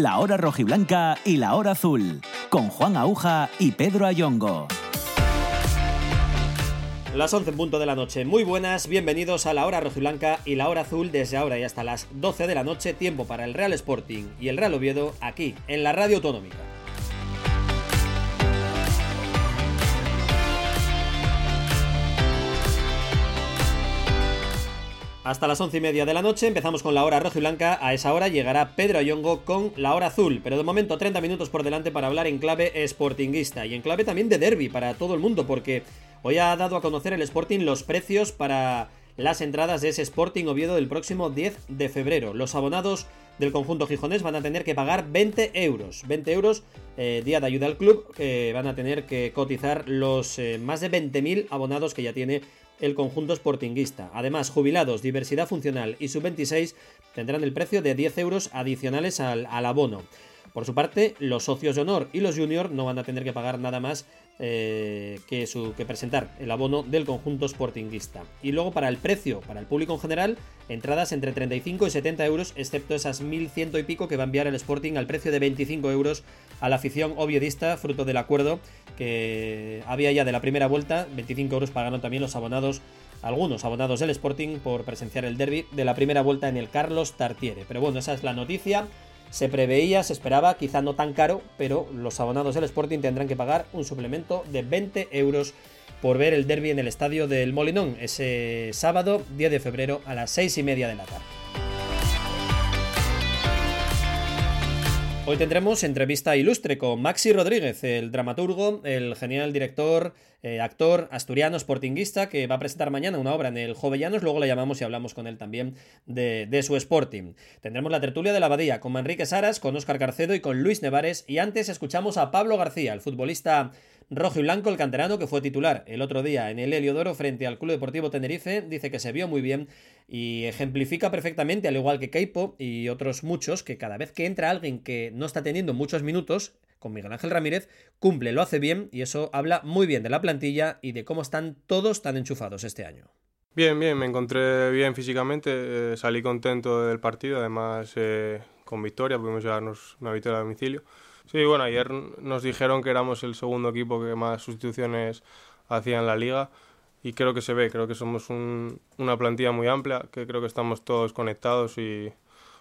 La Hora Rojiblanca y La Hora Azul, con Juan Aguja y Pedro Ayongo. Las 11 en punto de la noche. Muy buenas, bienvenidos a la hora rojiblanca y la hora azul desde ahora y hasta las 12 de la noche, tiempo para el Real Sporting y el Real Oviedo aquí en la Radio Autonómica. Hasta las once y media de la noche empezamos con la hora roja y blanca. A esa hora llegará Pedro Ayongo con la hora azul. Pero de momento 30 minutos por delante para hablar en clave sportinguista y en clave también de derby para todo el mundo porque hoy ha dado a conocer el Sporting los precios para las entradas de ese Sporting Oviedo del próximo 10 de febrero. Los abonados del conjunto gijonés van a tener que pagar 20 euros. 20 euros eh, día de ayuda al club que van a tener que cotizar los eh, más de 20.000 abonados que ya tiene el conjunto sportinguista. Además, jubilados, diversidad funcional y sub-26 tendrán el precio de 10 euros adicionales al, al abono. Por su parte, los socios de honor y los junior no van a tener que pagar nada más eh, que, su, que presentar el abono del conjunto sportinguista. Y luego para el precio, para el público en general, entradas entre 35 y 70 euros, excepto esas 1100 y pico que va a enviar el Sporting al precio de 25 euros a la afición oviedista, fruto del acuerdo que había ya de la primera vuelta. 25 euros pagaron también los abonados algunos abonados del Sporting por presenciar el derby de la primera vuelta en el Carlos Tartiere. Pero bueno, esa es la noticia se preveía, se esperaba, quizá no tan caro, pero los abonados del Sporting tendrán que pagar un suplemento de 20 euros por ver el derby en el estadio del Molinón ese sábado 10 de febrero a las 6 y media de la tarde. Hoy tendremos entrevista ilustre con Maxi Rodríguez, el dramaturgo, el genial director, eh, actor asturiano, sportinguista, que va a presentar mañana una obra en el Jovellanos. Luego le llamamos y hablamos con él también de, su Sporting. Tendremos la tertulia de la Abadía con Manrique Saras, con Óscar Carcedo y con Luis Nevares. Y antes escuchamos a Pablo García, el futbolista rojo y blanco, el canterano que fue titular el otro día en el Heliodoro frente al Club Deportivo Tenerife, dice que se vio muy bien y ejemplifica perfectamente, al igual que Keipo y otros muchos, que cada vez que entra alguien que no está teniendo muchos minutos, con Miguel Ángel Ramírez, cumple, lo hace bien y eso habla muy bien de la plantilla y de cómo están todos tan enchufados este año. Bien, bien, me encontré bien físicamente, eh, salí contento del partido, además eh, con victoria, pudimos llevarnos una victoria a domicilio. Sí, bueno, ayer nos dijeron que éramos el segundo equipo que más sustituciones hacía en la liga y creo que se ve, creo que somos un, una plantilla muy amplia, que creo que estamos todos conectados y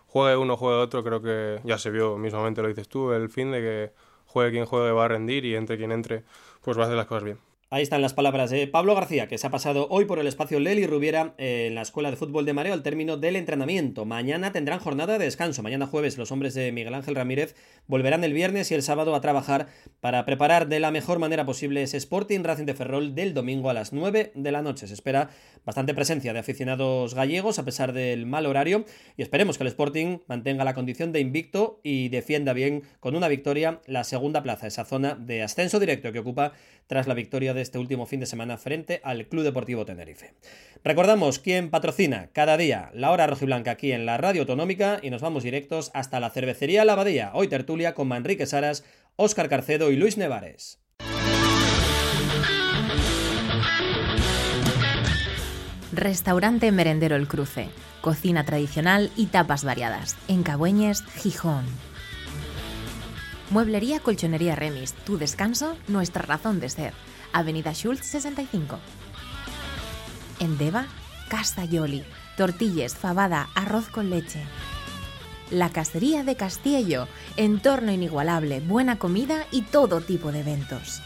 juegue uno, juegue otro, creo que ya se vio, mismamente lo dices tú, el fin de que juegue quien juegue va a rendir y entre quien entre pues va a hacer las cosas bien. Ahí están las palabras de Pablo García, que se ha pasado hoy por el espacio Leli Rubiera en la Escuela de Fútbol de Mareo al término del entrenamiento. Mañana tendrán jornada de descanso. Mañana jueves los hombres de Miguel Ángel Ramírez volverán el viernes y el sábado a trabajar para preparar de la mejor manera posible ese Sporting Racing de Ferrol del domingo a las 9 de la noche. Se espera bastante presencia de aficionados gallegos a pesar del mal horario y esperemos que el Sporting mantenga la condición de invicto y defienda bien con una victoria la segunda plaza, esa zona de ascenso directo que ocupa tras la victoria de este último fin de semana frente al Club Deportivo Tenerife. Recordamos quién patrocina cada día la hora rojiblanca aquí en la radio autonómica y nos vamos directos hasta la cervecería La Abadía. Hoy tertulia con Manrique Saras, Óscar Carcedo y Luis Nevares. Restaurante Merendero El Cruce. Cocina tradicional y tapas variadas. En Cabueñes, Gijón. Mueblería Colchonería Remis. Tu descanso, nuestra razón de ser. Avenida Schultz 65. En Deva, Casa Yoli. Tortillas, fabada, arroz con leche. La Cacería de Castillo. Entorno inigualable, buena comida y todo tipo de eventos.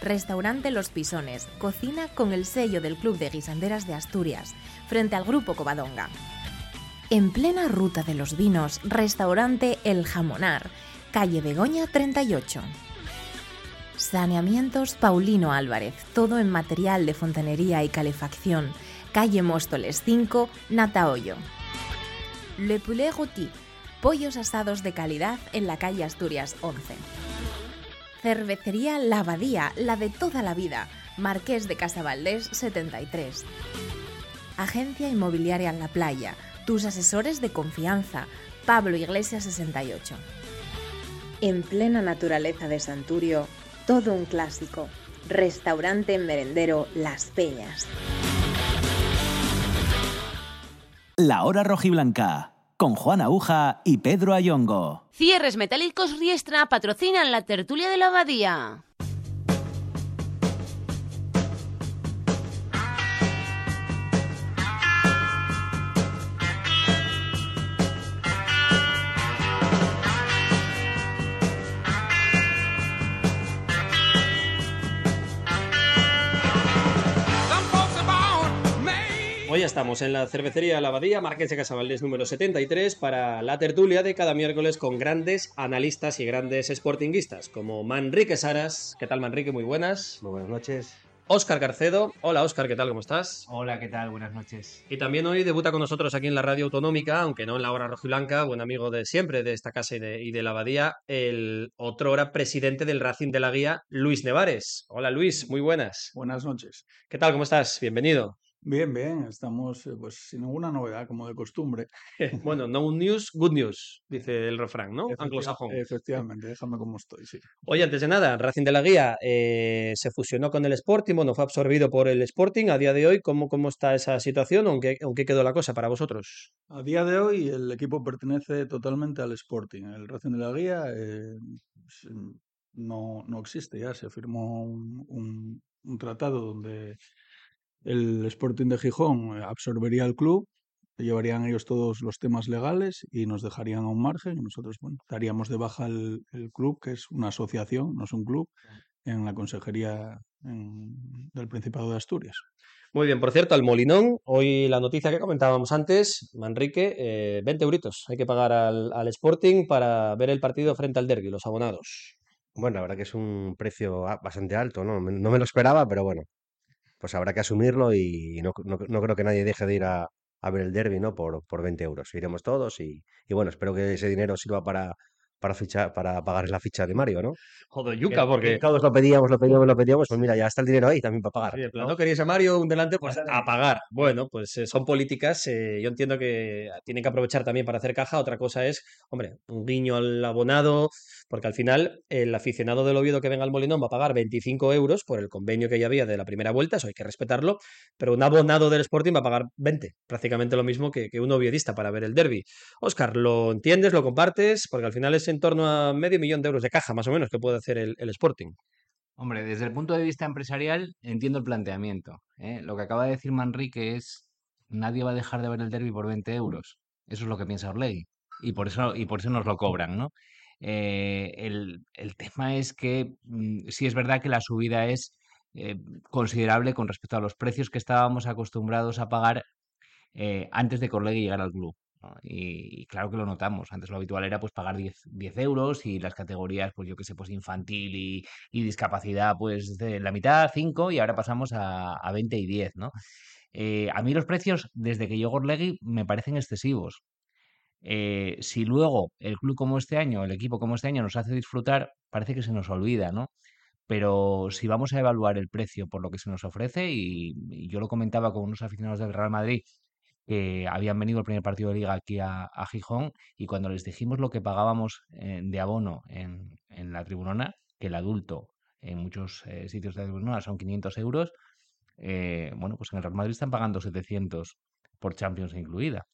Restaurante Los Pisones. Cocina con el sello del Club de Guisanderas de Asturias. Frente al Grupo Covadonga. En plena ruta de los vinos, restaurante El Jamonar calle Begoña 38. Saneamientos Paulino Álvarez, todo en material de fontanería y calefacción, calle Móstoles 5, Natahoyo. Le Poulet Routy, pollos asados de calidad en la calle Asturias 11. Cervecería La Abadía, la de toda la vida, Marqués de Casavaldés 73. Agencia Inmobiliaria La Playa, tus asesores de confianza, Pablo Iglesias 68 en plena naturaleza de Santurio, todo un clásico. Restaurante merendero Las Peñas. La hora rojiblanca con Juan Aguja y Pedro Ayongo. Cierres Metálicos Riestra patrocinan la tertulia de la abadía. Hoy estamos en la cervecería La Abadía, Marqués de Casabaldés número 73, para la tertulia de cada miércoles con grandes analistas y grandes sportinguistas, como Manrique Saras. ¿Qué tal, Manrique? Muy buenas. Muy buenas noches. Óscar Carcedo. Hola, Óscar, ¿qué tal? ¿Cómo estás? Hola, ¿qué tal? Buenas noches. Y también hoy debuta con nosotros aquí en la radio autonómica, aunque no en la hora rojiblanca, buen amigo de siempre de esta casa y de, y de la abadía, el otrora presidente del Racing de la Guía, Luis Nevares. Hola, Luis, muy buenas. Buenas noches. ¿Qué tal? ¿Cómo estás? Bienvenido. Bien, bien, estamos eh, pues sin ninguna novedad, como de costumbre. bueno, no news, good news, dice el refrán, ¿no? Efectiva- Anglosajón. Efectivamente, déjame como estoy, sí. Oye, antes de nada, Racing de la Guía eh, se fusionó con el Sporting, bueno, fue absorbido por el Sporting. A día de hoy, ¿cómo, cómo está esa situación? ¿O en qué, en qué quedó la cosa para vosotros? A día de hoy el equipo pertenece totalmente al Sporting. El Racing de la Guía eh, s- no, no existe ya. Se firmó un, un- un tratado donde el Sporting de Gijón absorbería el club, llevarían ellos todos los temas legales y nos dejarían a un margen y nosotros, bueno, daríamos de baja el, el club, que es una asociación, no es un club, en la Consejería en- del Principado de Asturias. Muy bien, por cierto, al Molinón, hoy la noticia que comentábamos antes, Manrique, eh, 20 euritos hay que pagar al, al Sporting para ver el partido frente al Derby, los abonados. Bueno, la verdad que es un precio bastante alto, ¿no? No me lo esperaba, pero bueno, pues habrá que asumirlo y no, no- no creo que nadie deje de ir a, ver el derby, ¿no? Por, por 20 euros. Iremos todos y, y bueno, espero que ese dinero sirva para, para, fichar, para pagar la ficha de Mario, ¿no? Joder, yuca, que porque todos lo pedíamos, lo pedíamos, lo pedíamos, pues mira, ya está el dinero ahí también para pagar. Sí, en plan, ¿no? queríais a Mario, un delante, pues a pagar. Bueno, pues eh, son políticas. eh, yo entiendo que tienen que aprovechar también para hacer caja. Otra cosa es, hombre, un guiño al abonado, porque al final el aficionado del Oviedo que venga al Molinón va a pagar 25 euros por el convenio que ya había de la primera vuelta, eso hay que respetarlo, pero un abonado del Sporting va a pagar 20, prácticamente lo mismo que, que un oviedista para ver el derby. Óscar, ¿lo entiendes, lo compartes? Porque al final es en torno a medio millón de euros de caja, más o menos, que puede hacer el, Sporting. Hombre, desde el punto de vista empresarial entiendo el planteamiento. ¿eh? Lo que acaba de decir Manrique es nadie va a dejar de ver el derby por 20 euros. Eso es lo que piensa Orlegui. Y por eso, y por eso nos lo cobran, ¿no? Eh, el, el tema es que mm, sí es verdad que la subida es eh, considerable con respecto a los precios que estábamos acostumbrados a pagar antes de que Orlegui llegara al club. Y, claro que lo notamos. Antes lo habitual era pues pagar 10, 10 euros y las categorías, pues yo qué sé, pues infantil y, y discapacidad, pues de la mitad, 5, y ahora pasamos a, a 20 y 10, ¿no? Eh, a mí los precios, desde que llegó Orlegui, me parecen excesivos. Eh, si luego el club como este año, el equipo como este año nos hace disfrutar, parece que se nos olvida, ¿no? Pero si vamos a evaluar el precio por lo que se nos ofrece, y, y yo lo comentaba con unos aficionados del Real Madrid que habían venido el primer partido de liga aquí a, a Gijón, y cuando les dijimos lo que pagábamos eh, de abono en, en la tribunona, que el adulto en muchos eh, sitios de la tribunona son 500 euros, eh, bueno, pues en el Real Madrid están pagando 700 por Champions incluida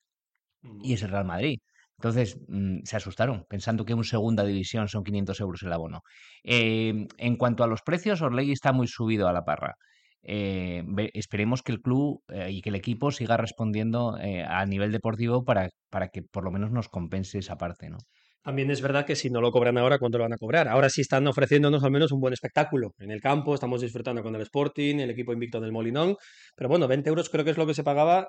y es el Real Madrid. Entonces mm, se asustaron pensando que en segunda división son 500 euros el abono. Eh, en cuanto a los precios, Orlegui está muy subido a la parra. Eh, esperemos que el club eh, y que el equipo siga respondiendo eh, a nivel deportivo para, para que por lo menos nos compense esa parte, ¿no? También es verdad que si no lo cobran ahora, ¿cuánto lo van a cobrar? Ahora sí están ofreciéndonos al menos un buen espectáculo. En el campo estamos disfrutando con el Sporting, el equipo invicto del Molinón. Pero bueno, 20 euros creo que es lo que se pagaba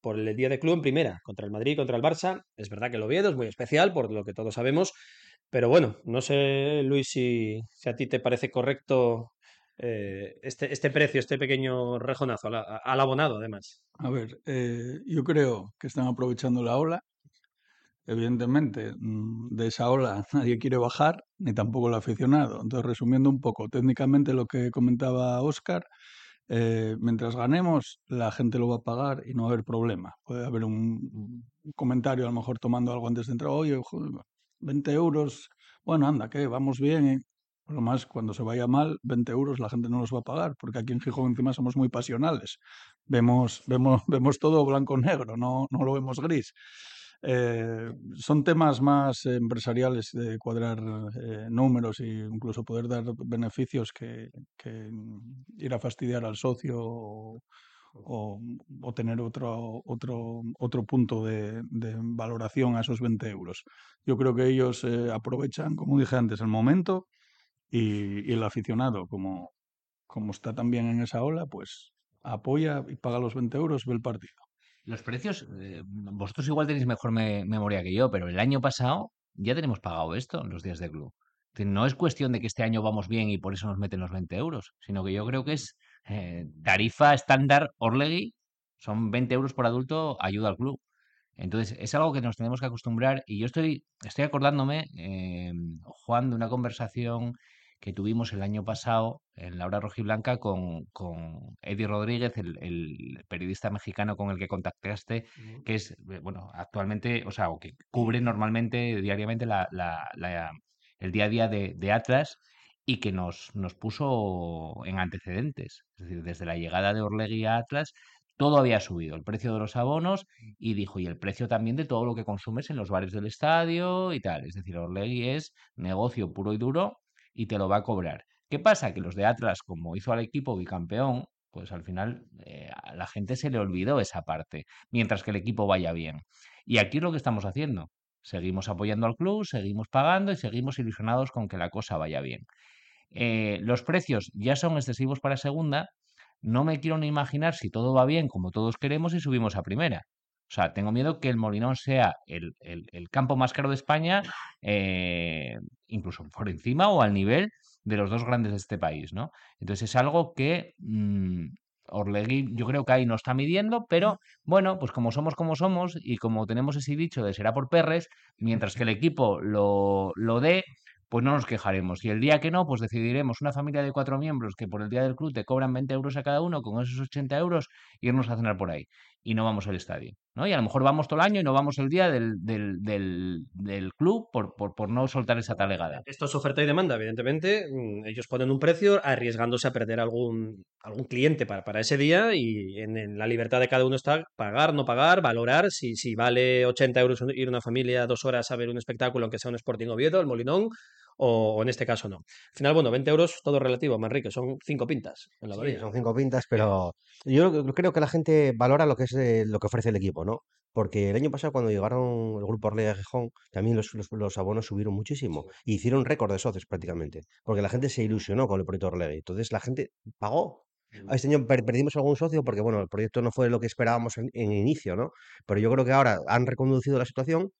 por el día de club en primera, contra el Madrid, contra el Barça. Es verdad que el Oviedo es muy especial, por lo que todos sabemos. Pero bueno, no sé, Luis, si, si a ti te parece correcto eh, este, este precio, este pequeño rejonazo al, abonado, además. A ver, eh, yo creo que están aprovechando la ola. Evidentemente, mm, de esa ola nadie quiere bajar, ni tampoco el aficionado. Entonces, resumiendo un poco, técnicamente lo que comentaba Óscar, eh, mientras ganemos, la gente lo va a pagar y no va a haber problema. Puede haber un, comentario, a lo mejor tomando algo antes de entrar, oye, joder, 20 euros, bueno, anda, que vamos bien. ¿Eh?". Lo más, cuando se vaya mal, 20 euros la gente no los va a pagar, porque aquí en Gijón encima somos muy pasionales. Vemos, vemos, vemos todo blanco-negro, no, no lo vemos gris. eh, son temas más empresariales de cuadrar eh, números e incluso poder dar beneficios que, que ir a fastidiar al socio o, o, o tener otro, otro, otro punto de, de valoración a esos 20 euros. Yo creo que ellos eh, aprovechan, como dije antes, el momento y, el aficionado, como, como está también en esa ola, pues apoya y paga los 20 euros, ve el partido. Los precios, eh, vosotros igual tenéis mejor me- memoria que yo, pero el año pasado ya tenemos pagado esto en los días de club. No es cuestión de que este año vamos bien y por eso nos meten los 20 euros, sino que yo creo que es eh, tarifa estándar Orlegui, son 20 euros por adulto, ayuda al club. Entonces, es algo que nos tenemos que acostumbrar y yo estoy, estoy acordándome, eh, Juan, de una conversación que tuvimos el año pasado en la hora rojiblanca con, con Eddie Rodríguez, el, el periodista mexicano con el que contactaste, que es, eh, bueno, actualmente, o sea, o que cubre normalmente, diariamente, la, la- la- el día a día de, de Atlas y que nos, nos puso en antecedentes. Es decir, desde la llegada de Orlegui a Atlas, todo había subido, el precio de los abonos y dijo, y el precio también de todo lo que consumes en los bares del estadio y tal. Es decir, Orlegui es negocio puro y duro y te lo va a cobrar. ¿Qué pasa? Que los de Atlas, como hizo al equipo bicampeón, pues al final eh, a la gente se le olvidó esa parte, mientras que el equipo vaya bien. Y aquí es lo que estamos haciendo. Seguimos apoyando al club, seguimos pagando y seguimos ilusionados con que la cosa vaya bien. Eh, los precios ya son excesivos para segunda. No me quiero ni imaginar si todo va bien como todos queremos y subimos a primera. O sea, tengo miedo que el Molinón sea el, el- el campo más caro de España, eh, incluso por encima o al nivel de los dos grandes de este país, ¿no? Entonces es algo que mm, Orlegui yo creo que ahí no está midiendo, pero bueno, pues como somos como somos y como tenemos ese dicho de será por perres, mientras que el equipo lo, lo dé, pues no nos quejaremos. Y el día que no, pues decidiremos una familia de cuatro miembros que por el día del club te cobran 20 euros a cada uno, con esos 80 euros, irnos a cenar por ahí. Y no vamos al estadio, ¿no? Y a lo mejor vamos todo el año y no vamos el día del, del, del, del club por, por, por no soltar esa talegada. Esto es oferta y demanda, evidentemente. mm, Ellos ponen un precio arriesgándose a perder algún, algún cliente para, para ese día y en, en la libertad de cada uno está pagar, no pagar, valorar si, si vale 80 euros ir una familia dos horas a ver un espectáculo, aunque sea un Sporting Oviedo, el Molinón, o, o en este caso no. Al final, bueno, 20 euros, todo relativo, Manrique, son cinco pintas en la Sí, varilla. son cinco pintas, pero yo creo que la gente valora lo que es eh, lo que ofrece el equipo, ¿no? Porque el año pasado, cuando llegaron el grupo Orlega de Gijón, también los, los, los abonos subieron muchísimo. Y hicieron récord de socios prácticamente. Porque la gente se ilusionó con el proyecto Orlega. Entonces la gente pagó. Este año per- perdimos algún socio porque, bueno, el proyecto no fue lo que esperábamos en, en inicio, ¿no? Pero yo creo que ahora han reconducido la situación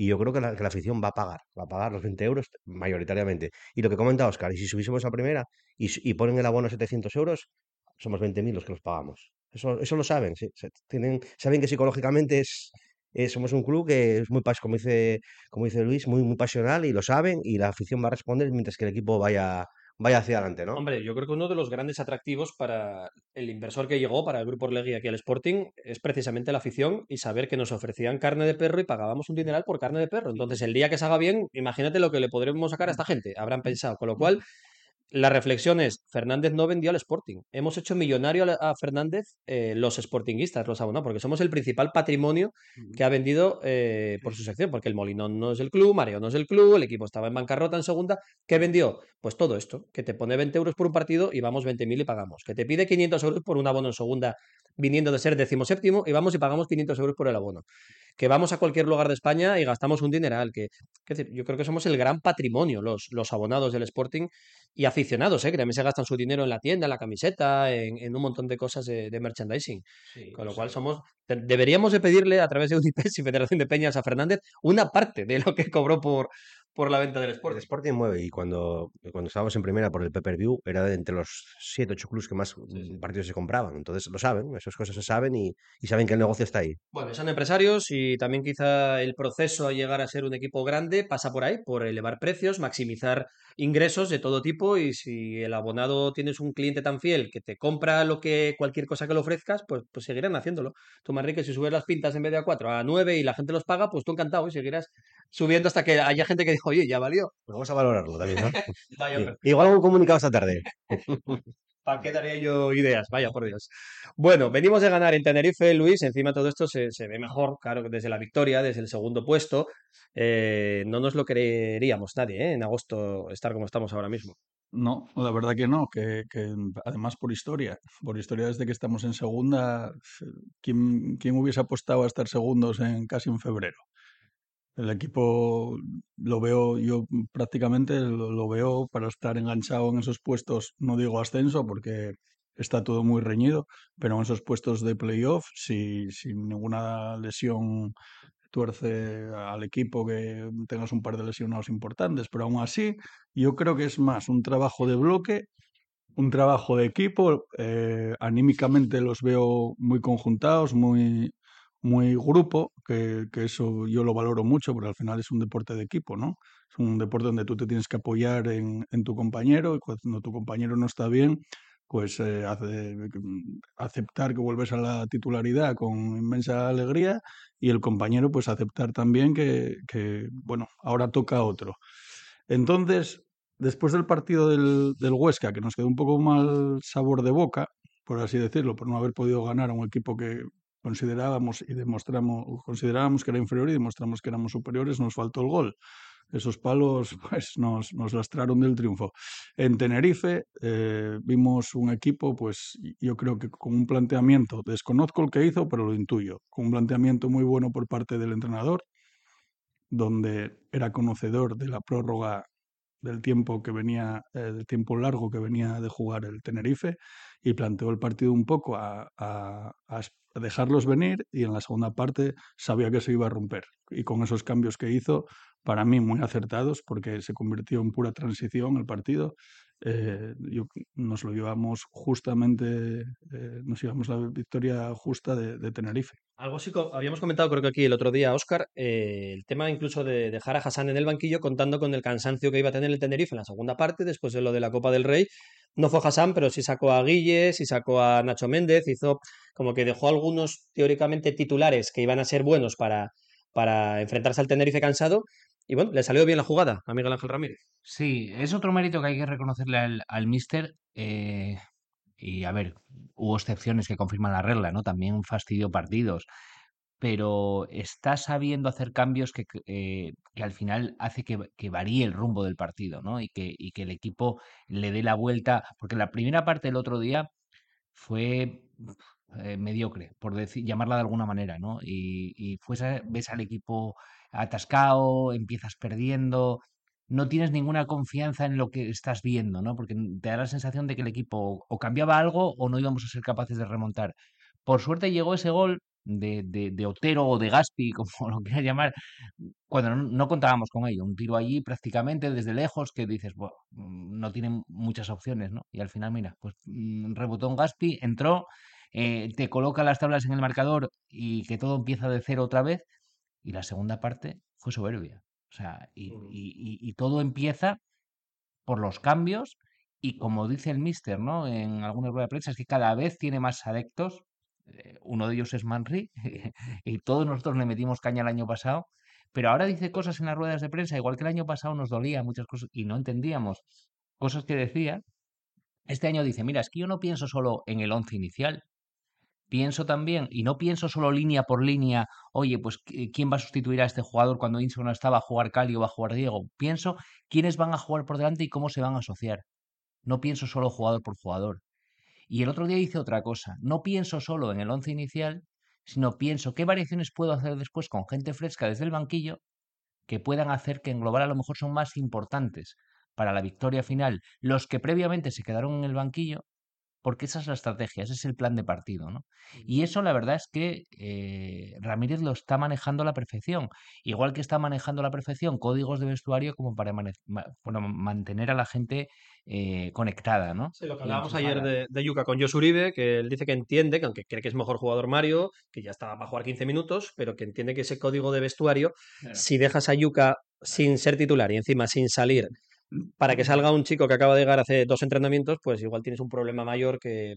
y yo creo que la, que la afición va a pagar. Va a pagar los 20 euros mayoritariamente. Y lo que comenta Oscar, y si subiésemos a primera y, y ponen el abono a 700 euros, somos 20.000 los que los pagamos. Eso, eso lo saben, sí, tienen, saben que psicológicamente es, es- somos un club que es muy, como dice, como dice Luis, muy, muy pasional y lo saben y la afición va a responder mientras que el equipo vaya, vaya hacia adelante, ¿no? Hombre, yo creo que uno de los grandes atractivos para el inversor que llegó, para el Grupo Orlegui aquí al Sporting, es precisamente la afición y saber que nos ofrecían carne de perro y pagábamos un dineral por carne de perro. Entonces, el día que se haga bien, imagínate lo que le podremos sacar a esta gente, habrán pensado. Con lo cual, la reflexión es, Fernández no vendió al Sporting. Hemos hecho millonario a Fernández eh, los sportinguistas, los abonados, porque somos el principal patrimonio que ha vendido eh, por su sección, porque el Molinón no es el club, Mareo no es el club, el equipo estaba en bancarrota en segunda. ¿Qué vendió? Pues todo esto, que te pone 20 euros por un partido y vamos 20.000 y pagamos. Que te pide 500 euros por un abono en segunda viniendo de ser decimoséptimo y vamos y pagamos 500 euros por el abono. Que vamos a cualquier lugar de España y gastamos un dineral. Que, que decir, yo creo que somos el gran patrimonio, los, los abonados del Sporting y aficionados, ¿eh? que también se gastan su dinero en la tienda, en la camiseta, en, en un montón de cosas de, de merchandising. Con lo cual somos, de- deberíamos de pedirle a través de Unipes y Federación de Peñas a Fernández una parte de lo que cobró por, por la venta del El Sporting. Sporting mueve y cuando, cuando estábamos en primera por el pay-per-view era de entre los 7 8 clubes que más mm, partidos se compraban. Entonces lo saben, esas cosas se saben y, y saben que el negocio está ahí. Bueno, son empresarios y también quizá el proceso a llegar a ser un equipo grande pasa por ahí, por elevar precios, maximizar ingresos de todo tipo y si el abonado tienes un cliente tan fiel que te compra lo que cualquier cosa que le ofrezcas, pues, pues seguirán haciendo Tú, Manrique, si subes las pintas en vez de a 4 a 9 y la gente los paga, pues tú encantado y seguirás subiendo hasta que haya gente que diga, oye, ya valió. Pues vamos a valorarlo también, ¿no? Vaya, Sí. Igual un comunicado esta tarde. ¿Para qué daría yo ideas? Vaya, por Dios. Bueno, venimos de ganar en Tenerife, Luis. Encima todo esto se, se ve mejor, claro, desde la victoria, desde el segundo puesto. Eh, no nos lo creeríamos nadie, ¿eh? En agosto estar como estamos ahora mismo. No, la verdad que no, que, que además por historia, por historia desde que estamos en segunda, ¿quién, quién hubiese apostado a estar segundos en casi en febrero? El equipo lo veo, yo prácticamente lo, veo para estar enganchado en esos puestos, no digo ascenso porque está todo muy reñido, pero en esos puestos de playoff, si, sin ninguna lesión tuerce al equipo que tengas un par de lesionados importantes, pero aún así yo creo que es más un trabajo de bloque, un trabajo de equipo, eh, anímicamente los veo muy conjuntados, muy, muy grupo, que, que eso yo lo valoro mucho, porque al final es un deporte de equipo, ¿no? Es un deporte donde tú te tienes que apoyar en, en tu compañero y cuando tu compañero no está bien, pues eh, hace- aceptar que vuelves a la titularidad con inmensa alegría y el compañero pues aceptar también que, que, bueno, ahora toca otro. Entonces, después del partido del, del Huesca, que nos quedó un poco mal sabor de boca, por así decirlo, por no haber podido ganar a un equipo que considerábamos y demostramos, considerábamos que era inferior y demostramos que éramos superiores, nos faltó el gol. Esos palos pues, nos, nos lastraron del triunfo. En Tenerife eh, vimos un equipo, pues yo creo que con un planteamiento, desconozco el que hizo, pero lo intuyo, con un planteamiento muy bueno por parte del entrenador, donde era conocedor de la prórroga del tiempo que venía, eh, del tiempo largo que venía de jugar el Tenerife y planteó el partido un poco a, a- a dejarlos venir y en la segunda parte sabía que se iba a romper. Y con esos cambios que hizo, para mí muy acertados, porque se convirtió en pura transición el partido. eh, yo- nos lo llevamos justamente, eh, nos llevamos la victoria justa de, Tenerife. Algo co- habíamos comentado, creo que aquí el otro día, Oscar, eh, el tema incluso de dejar a Hassan en el banquillo contando con el cansancio que iba a tener el Tenerife en la segunda parte, después de lo de la Copa del Rey. No fue Hassan, pero sí sacó a Guille, sí sacó a Nacho Méndez, hizo como que dejó algunos teóricamente titulares que iban a ser buenos para, para enfrentarse al Tenerife cansado. Y bueno, le salió bien la jugada a Miguel Ángel Ramírez. Sí, es otro mérito que hay que reconocerle al, al míster. eh, y a ver, hubo excepciones que confirman la regla, ¿no? También fastidió partidos. Pero está sabiendo hacer cambios que, que, eh, al final hace que, que varíe el rumbo del partido, ¿no? Y que, y que el equipo le dé la vuelta. Porque la primera parte del otro día fue eh, mediocre, por decir, llamarla de alguna manera, ¿no? Y, y ves al equipo atascado, empiezas perdiendo, no tienes ninguna confianza en lo que estás viendo, ¿no? Porque te da la sensación de que el equipo o cambiaba algo o no íbamos a ser capaces de remontar. Por suerte llegó ese gol de, de, de Otero o de Gaspi, como lo quieras llamar, cuando no, no contábamos con ello. Un tiro allí prácticamente desde lejos que dices, bueno, mm, no tienen muchas opciones, ¿no? Y al final, mira, pues mm, rebotó un Gaspi, entró, eh, te coloca las tablas en el marcador y que todo empieza de cero otra vez. Y la segunda parte fue soberbia. O sea, y, y- y- todo empieza por los cambios y como dice el míster, ¿no? En alguna rueda de prensa, es que cada vez tiene más adeptos. Eh, Uno de ellos es Manri y todos nosotros le metimos caña el año pasado. Pero ahora dice cosas en las ruedas de prensa, igual que el año pasado nos dolía muchas cosas y no entendíamos cosas que decía. Este año dice, mira, es que yo no pienso solo en el once inicial, pienso también, y no pienso solo línea por línea, oye, pues qui- quién va a sustituir a este jugador cuando Inso no estaba, a jugar Cali o va a jugar Diego. Pienso quiénes van a jugar por delante y cómo se van a asociar. No pienso solo jugador por jugador. Y el otro día hice otra cosa. No pienso solo en el once inicial, sino pienso qué variaciones puedo hacer después con gente fresca desde el banquillo que puedan hacer que en global a lo mejor son más importantes para la victoria final los que previamente se quedaron en el banquillo, porque esa es la estrategia, ese es el plan de partido, ¿no? Y eso la verdad es que eh, Ramírez lo está manejando a la perfección, igual que está manejando a la perfección códigos de vestuario como para bueno, mantener a la gente eh, conectada, ¿no? Sí, lo que hablábamos ayer de, de Yuka con Josh Uribe, que él dice que entiende, que aunque cree que es mejor jugador Mario, que ya estaba para jugar 15 minutos, pero que entiende que ese código de vestuario, Claro. si dejas a Yuka sin ser titular y encima sin salir, para que salga un chico que acaba de llegar hace dos entrenamientos, pues igual tienes un problema mayor que,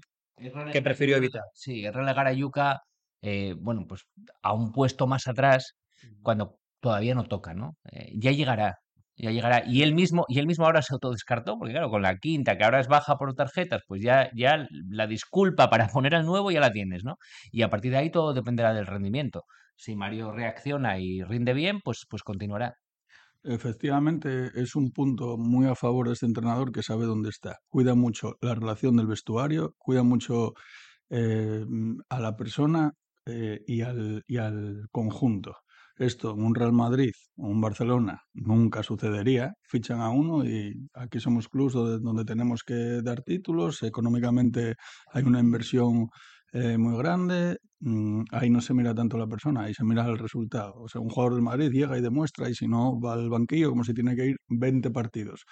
prefirió evitar. Sí, es relegar a Yuka, eh, bueno, pues a un puesto más atrás cuando todavía no toca, ¿no? Eh, ya llegará, Ya llegará. Y él mismo, y él mismo ahora se autodescartó, porque claro, con la quinta, que ahora es baja por tarjetas, pues ya, ya la disculpa para poner al nuevo ya la tienes, ¿no? Y a partir de ahí todo dependerá del rendimiento. Si Mario reacciona y rinde bien, pues, pues continuará. Efectivamente, es un punto muy a favor de este entrenador que sabe dónde está. Cuida mucho la relación del vestuario, cuida mucho eh, a la persona eh, y, al, y al conjunto. Esto en un Real Madrid o un Barcelona nunca sucedería. Fichan a uno y aquí somos clubes donde, donde tenemos que dar títulos. Económicamente hay una inversión muy grande. mm, ahí no se mira tanto la persona, ahí se mira el resultado. O sea, un jugador del Madrid llega y demuestra y si no va al banquillo como si tiene que ir 20 partidos.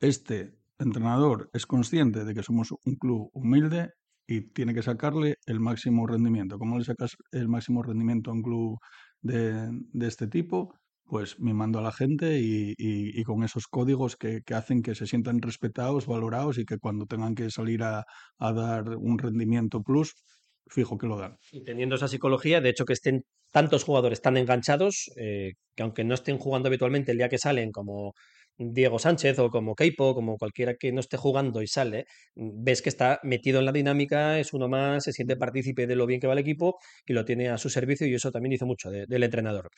Este entrenador es consciente de que somos un club humilde y tiene que sacarle el máximo rendimiento. ¿Cómo le sacas el máximo rendimiento a un club de, de este tipo? Pues mimando a la gente y, y- con esos códigos que, que hacen que se sientan respetados, valorados y que cuando tengan que salir a, a dar un rendimiento plus, fijo que lo dan. Y teniendo esa psicología, de hecho que estén tantos jugadores tan enganchados, eh, que aunque no estén jugando habitualmente el día que salen, como Diego Sánchez o como Keipo, como cualquiera que no esté jugando y sale, mm, ves que está metido en la dinámica, es uno más, se siente partícipe de lo bien que va el equipo y lo tiene a su servicio y eso también dice mucho de- del entrenador.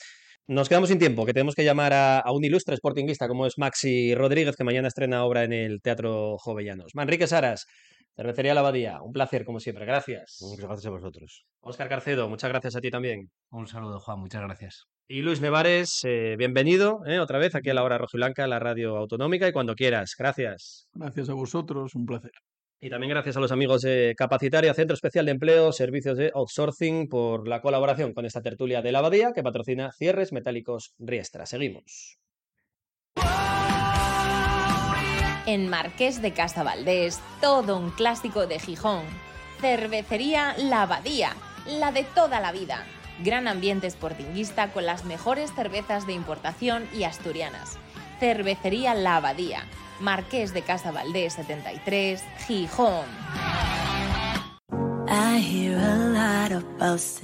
Nos quedamos sin tiempo, que tenemos que llamar a, a un ilustre sportinguista como es Maxi Rodríguez, que mañana estrena obra en el Teatro Jovellanos. Manrique Saras, Cervecería La Abadía, un placer como siempre, gracias. Muchas gracias a vosotros. Óscar Carcedo, muchas gracias a ti también. Un saludo, Juan, muchas gracias. Y Luis Nevares, eh, bienvenido eh, otra vez aquí a la hora rojiblanca, la radio autonómica, y cuando quieras. Gracias. Gracias a vosotros, un placer. Y también gracias a los amigos de Capacitaria, Centro Especial de Empleo, Servicios de Outsourcing, por la colaboración con esta tertulia de la Abadía que patrocina Cierres Metálicos Riestra. Seguimos. En Marqués de Casa Valdés, todo un clásico de Gijón. Cervecería La Abadía, la de toda la vida. Gran ambiente sportinguista con las mejores cervezas de importación y asturianas. Cervecería La Abadía, Marqués de Casa Valdés 73, Gijón.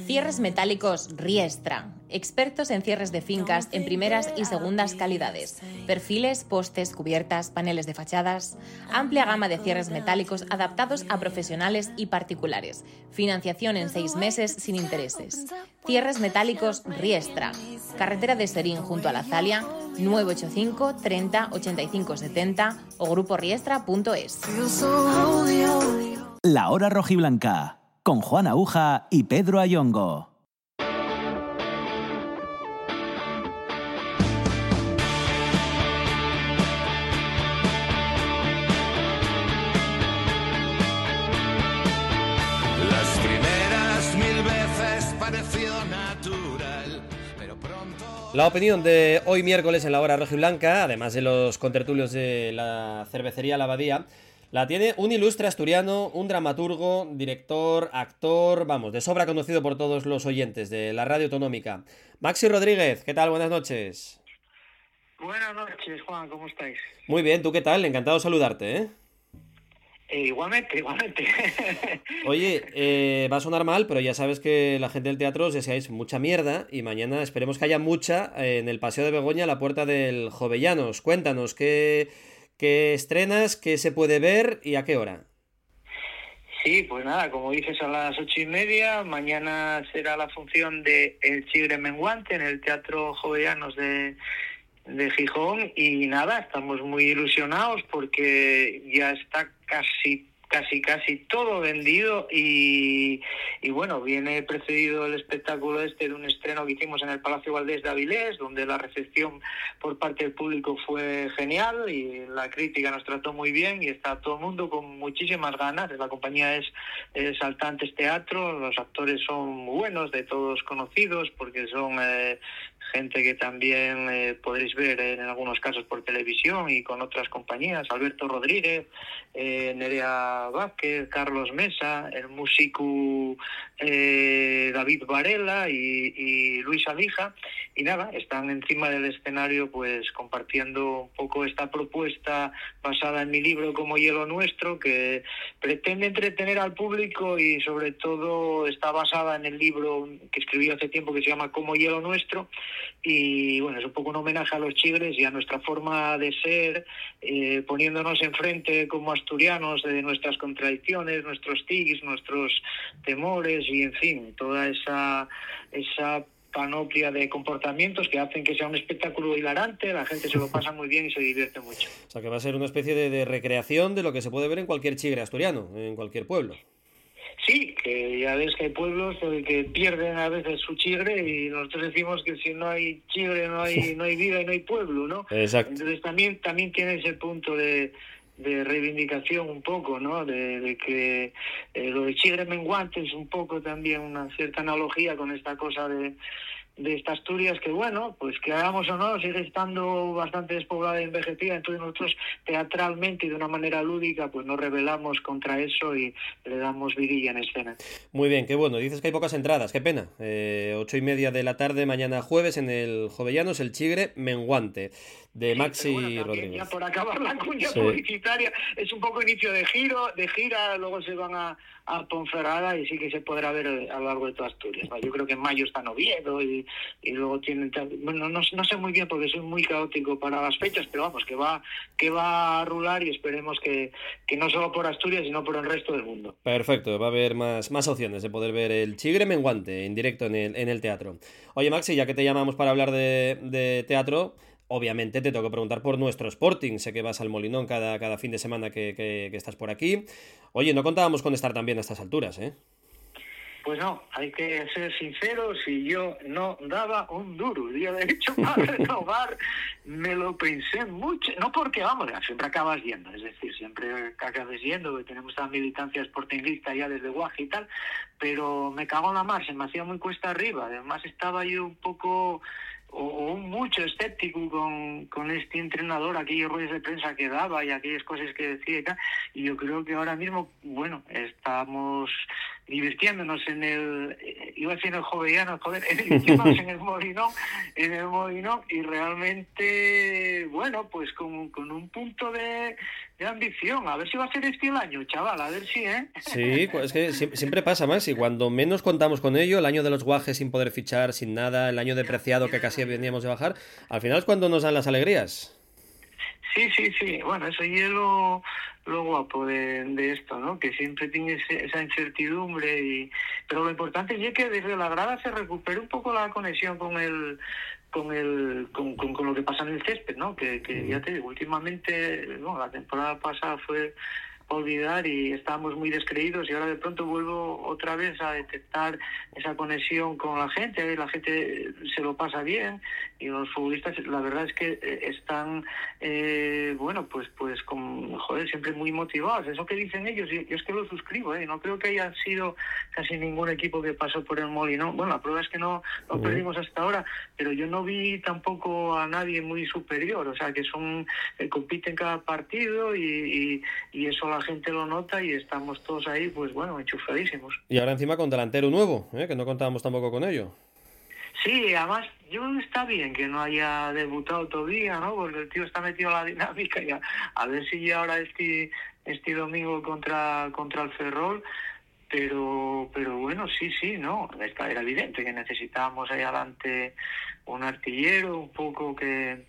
Cierres metálicos Riestra. Expertos en cierres de fincas en primeras y segundas calidades. Perfiles, postes, cubiertas, paneles de fachadas. Amplia gama de cierres metálicos adaptados a profesionales y particulares. Financiación en seis meses sin intereses. Cierres metálicos Riestra. Carretera de Serín junto a la Zalia. 985 30 85 70 o gruporiestra.es. La hora rojiblanca, con Juan Aguja y Pedro Ayongo. Las primeras mil veces pareció natural, pero pronto... La opinión de hoy miércoles en la hora rojiblanca, además de los contertulios de la cervecería La Abadía, la tiene un ilustre asturiano, un dramaturgo, director, actor, vamos, de sobra conocido por todos los oyentes de la radio autonómica. Maxi Rodríguez, ¿qué tal? Buenas noches. Buenas noches, Juan, ¿cómo estáis? Muy bien, ¿tú qué tal? Encantado de saludarte, ¿eh? Eh, igualmente, igualmente. Oye, eh, va a sonar mal, pero ya sabes que la gente del teatro os deseáis mucha mierda y mañana esperemos que haya mucha eh, en el Paseo de Begoña a la puerta del Jovellanos. Cuéntanos, ¿qué, qué estrenas, qué se puede ver y a qué hora? Sí, pues nada, como dices, a las ocho y media, mañana será la función de El Chigre Menguante en el Teatro Jovellanos de, de Gijón. Y nada, estamos muy ilusionados porque ya está casi casi casi todo vendido y, y bueno, viene precedido el espectáculo este de un estreno que hicimos en el Palacio Valdés de Avilés, donde la recepción por parte del público fue genial y la crítica nos trató muy bien y está todo el mundo con muchísimas ganas. La compañía es, es Saltantes Teatro, los actores son buenos, de todos conocidos, porque son eh, gente que también eh, podréis ver en algunos casos por televisión y con otras compañías, Alberto Rodríguez, eh, Nerea Vázquez, Carlos Mesa, el músico eh, David Varela y, Luis Alija, y nada, están encima del escenario pues compartiendo un poco esta propuesta basada en mi libro Como Hielo Nuestro, que pretende entretener al público y sobre todo está basada en el libro que escribí hace tiempo que se llama Como Hielo Nuestro, y bueno, es un poco un homenaje a los chigres y a nuestra forma de ser, eh, poniéndonos enfrente como asturianos de nuestras contradicciones, nuestros tics, nuestros temores y en fin, toda esa, esa panoplia de comportamientos que hacen que sea un espectáculo hilarante, la gente se lo pasa muy bien y se divierte mucho. O sea que va a ser una especie de, de recreación de lo que se puede ver en cualquier chigre asturiano, en cualquier pueblo. Sí, que ya ves que hay pueblos que pierden a veces su chigre y nosotros decimos que si no hay chigre no hay no hay vida y no hay pueblo, ¿no? Exacto. Entonces también también tiene ese punto de, de reivindicación un poco, ¿no? De, de que eh, lo de chigre menguante es un poco también una cierta analogía con esta cosa de de esta Asturias que bueno, pues que hagamos o no, sigue estando bastante despoblada y envejecida, entonces nosotros teatralmente y de una manera lúdica pues nos rebelamos contra eso y le damos vidilla en escena. Muy bien, qué bueno. Dices que hay pocas entradas, qué pena. Eh, ocho y media de la tarde, mañana jueves, en el Jovellanos, el Chigre Menguante, de Maxi bueno, también, Rodríguez. Ya por acabar la cuña Sí. publicitaria, es un poco inicio de giro, de gira, luego se van a, a Ponferrada y sí que se podrá ver eh, a lo largo de toda Asturias. Yo creo que en mayo está Oviedo y, y luego tienen... Bueno, no, no sé muy bien porque soy muy caótico para las fechas, pero vamos, que va que va a rular y esperemos que, que no solo por Asturias, sino por el resto del mundo. Perfecto, va a haber más, más opciones de poder ver el Chigre Menguante en directo en el, en el teatro. Oye, Maxi, ya que te llamamos para hablar de, de teatro, obviamente te tengo que preguntar por nuestro Sporting. Sé que vas al Molinón cada, cada fin de semana que, que- que estás por aquí. Oye, no contábamos con estar también a estas alturas, ¿eh? Pues no, hay que ser sinceros y yo no daba un duro. Y de hecho, para renovar me lo pensé mucho. No porque, vamos, siempre acabas yendo. Es decir, siempre acabas yendo, porque tenemos esta militancia sportingista ya desde Guaje y tal. Pero me cago en la mar, se me hacía muy cuesta arriba. Además estaba yo un poco o, mucho escéptico con, con este entrenador, aquellos ruedas de prensa que daba y aquellas cosas que decía y tal. Y yo creo que ahora mismo, bueno, estamos divirtiéndonos en el, eh, iba a decir en el Jovellano, joder, divirtiéndonos en el Molinón, en el Molinón y realmente, bueno, pues con, un punto de, de ambición. A ver si va a ser este el año, chaval, a ver si, ¿eh? Sí, es que siem- siempre pasa más y cuando menos contamos con ello, el año de los guajes sin poder fichar, sin nada, el año depreciado que casi veníamos de bajar, al final es cuando nos dan las alegrías. Sí, sí, sí. Bueno, eso y es lo, lo guapo de, de esto, ¿no? Que siempre tienes esa incertidumbre y... Pero lo importante es que desde la grada se recupere un poco la conexión con el con el con, con, con lo que pasa en el césped, ¿no? Que, que ya te digo, últimamente, no, la temporada pasada fue olvidar y estábamos muy descreídos y ahora de pronto vuelvo otra vez a detectar esa conexión con la gente, la gente se lo pasa bien y los futbolistas la verdad es que eh, están eh, bueno pues pues con joder siempre muy motivados eso que dicen ellos y yo es que lo suscribo ¿eh? no creo que haya sido casi ningún equipo que pasó por el Molinón bueno la prueba es que no lo perdimos hasta ahora pero yo no vi tampoco a nadie muy superior o sea que son eh, compiten cada partido y, y, y eso la gente lo nota y estamos todos ahí pues bueno enchufadísimos Y ahora encima con delantero nuevo, ¿eh? que no contábamos tampoco con ello. Sí, además, yo creo que está bien que no haya debutado todavía, ¿no? Porque el tío está metido en la dinámica y a, a ver si ya ahora este, este domingo contra, contra el Ferrol. Pero, pero bueno, sí, sí, no. Era evidente que necesitábamos ahí adelante un artillero, un poco que,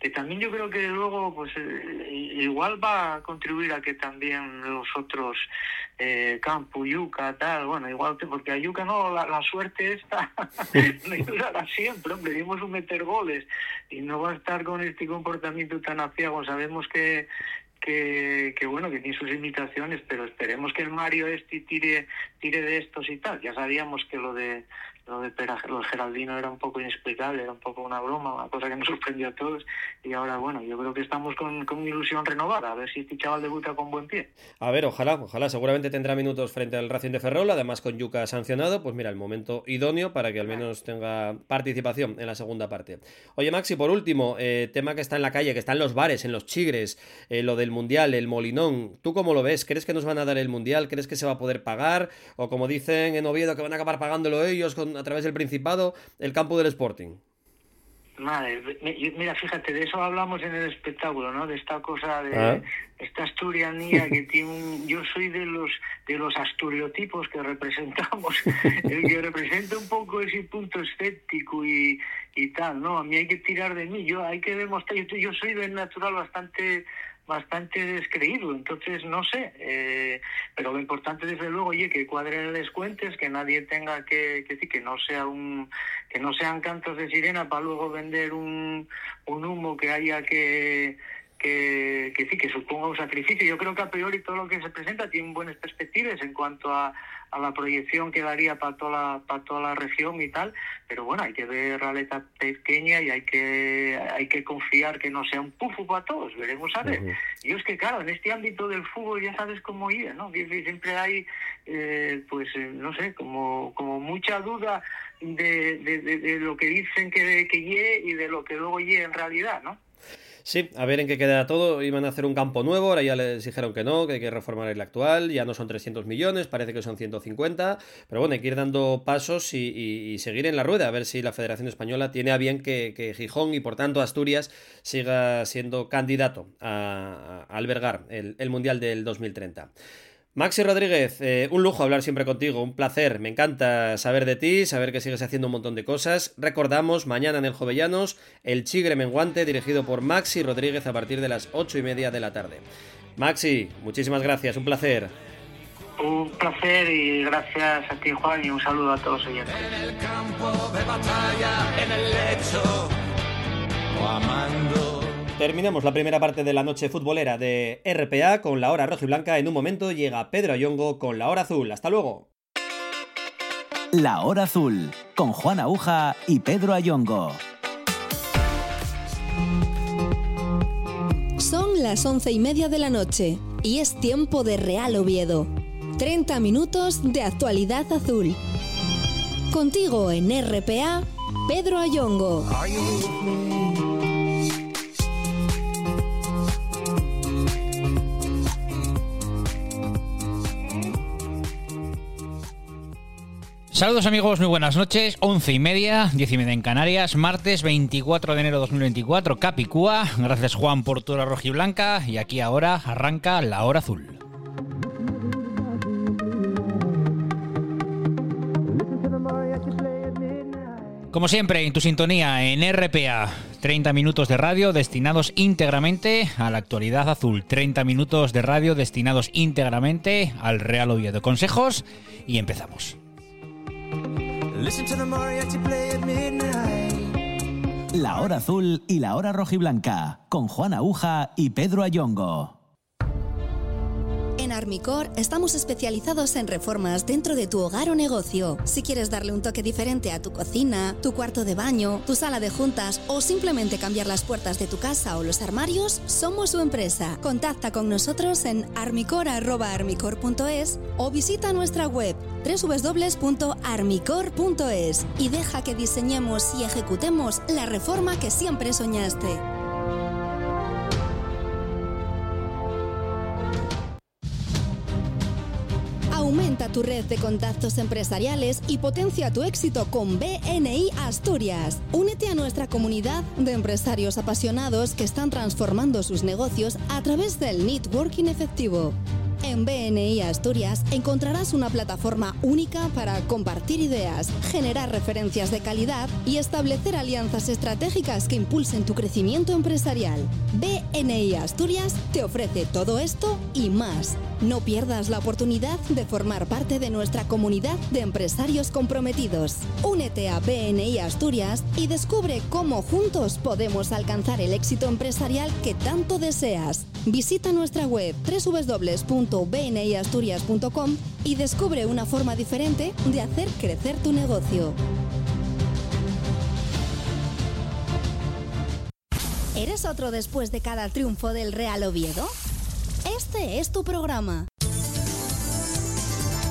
que también yo creo que luego pues eh, igual va a contribuir a que también los otros eh, Campo, Yuca, tal, bueno, igual que porque a Yuca no, la, la suerte esta no durará siempre, hombre, dimos un meter goles y no va a estar con este comportamiento tan aciago, sabemos que que, que bueno, que tiene sus limitaciones, pero esperemos que el Mario este tire, tire de estos y tal. Ya sabíamos que lo de lo de Pera, lo de Geraldino era un poco inexplicable, era un poco una broma, una cosa que nos sorprendió a todos. Y ahora, bueno, yo creo que estamos con, con ilusión renovada, a ver si este chaval debuta con buen pie. A ver, ojalá, ojalá, seguramente tendrá minutos frente al Racing de Ferrol, además con Yuca sancionado, pues mira, el momento idóneo para que al menos tenga participación en la segunda parte. Oye, Maxi, por último, eh, tema que está en la calle, que está en los bares, en los chigres, eh, lo del Mundial, el Molinón, ¿tú cómo lo ves? ¿Crees que nos van a dar el Mundial? ¿Crees que se va a poder pagar? O como dicen en Oviedo, que van a acabar pagándolo ellos con, a través del Principado, el campo del Sporting. Madre, mira, fíjate, de eso hablamos en el espectáculo, ¿no? De esta cosa de Ah. esta asturianía que tiene un... Yo soy de los de los asturiotipos que representamos, el que representa un poco ese punto escéptico y, y tal, ¿no? A mí hay que tirar de mí, yo hay que demostrar, yo, yo soy del natural bastante bastante descreído, entonces no sé, eh, pero lo importante desde luego, oye, que cuadren les cuentes, que nadie tenga que, que, decir, que no sea un, que no sean cantos de sirena para luego vender un, un humo que haya que que, que sí, que suponga un sacrificio. Yo creo que a priori todo lo que se presenta tiene buenas perspectivas en cuanto a, a la proyección que daría para toda la, para toda la región y tal, pero bueno, hay que ver la letra pequeña y hay que, hay que confiar que no sea un pufo para todos, veremos a ver. Yo es que claro, en este ámbito del fútbol ya sabes cómo ir, ¿no? Siempre hay, eh, pues, eh, no sé, como, como mucha duda de, de, de- de lo que dicen que, que ye y de lo que luego ye en realidad, ¿no? Sí, a ver en qué queda todo. Iban a hacer un campo nuevo, ahora ya les dijeron que no, que hay que reformar el actual. Ya no son 300 millones, parece que son 150. Pero bueno, hay que ir dando pasos y, seguir en la rueda, a ver si la Federación Española tiene a bien que, Gijón y por tanto Asturias siga siendo candidato a, a albergar el, el Mundial del 2030. Maxi Rodríguez, eh, un lujo hablar siempre contigo, un placer, me encanta saber de ti, saber que sigues haciendo un montón de cosas. Recordamos, mañana en el Jovellanos, el Chigre Menguante, dirigido por Maxi Rodríguez a partir de las ocho y media de la tarde. Maxi, muchísimas gracias, un placer. Un placer y gracias a ti, Juan, y un saludo a todos los oyentes. campo de batalla, en el lecho o amando. Terminamos la primera parte de la noche futbolera de RPA con la hora roja y blanca. En un momento llega Pedro Ayongo con la hora azul. Hasta luego. La Hora Azul, con Juan Aguja y Pedro Ayongo. Son las once y media de la noche y es tiempo de Real Oviedo. 30 minutos de actualidad azul. Contigo en RPA, Pedro Ayongo. Saludos amigos, muy buenas noches. Once y media, diez y media en Canarias, martes 24 de enero de 2024, Capicúa. Gracias Juan por tu hora roja y blanca. Y aquí ahora arranca la hora azul. Como siempre, en tu sintonía en RPA, 30 minutos de radio destinados íntegramente a la actualidad azul, 30 minutos de radio destinados íntegramente al Real Oviedo. Consejos y empezamos. La Hora Azul y la Hora Roja y Blanca, con Juan Aguja y Pedro Ayongo. Armicor estamos especializados en reformas dentro de tu hogar o negocio. Si quieres darle un toque diferente a tu cocina, tu cuarto de baño, tu sala de juntas o simplemente cambiar las puertas de tu casa o los armarios, somos su empresa. Contacta con nosotros en armicor.armicor.es o visita nuestra web www.armicor.es y deja que diseñemos y ejecutemos la reforma que siempre soñaste. Aumenta tu red de contactos empresariales y potencia tu éxito con BNI Asturias. Únete a nuestra comunidad de empresarios apasionados que están transformando sus negocios a través del networking efectivo. En BNI Asturias encontrarás una plataforma única para compartir ideas, generar referencias de calidad y establecer alianzas estratégicas que impulsen tu crecimiento empresarial. BNI Asturias te ofrece todo esto y más. No pierdas la oportunidad de formar parte de nuestra comunidad de empresarios comprometidos. Únete a BNI Asturias y descubre cómo juntos podemos alcanzar el éxito empresarial que tanto deseas. Visita nuestra web www.bniasturias.com y descubre una forma diferente de hacer crecer tu negocio. ¿Eres otro después de cada triunfo del Real Oviedo? Este es tu programa.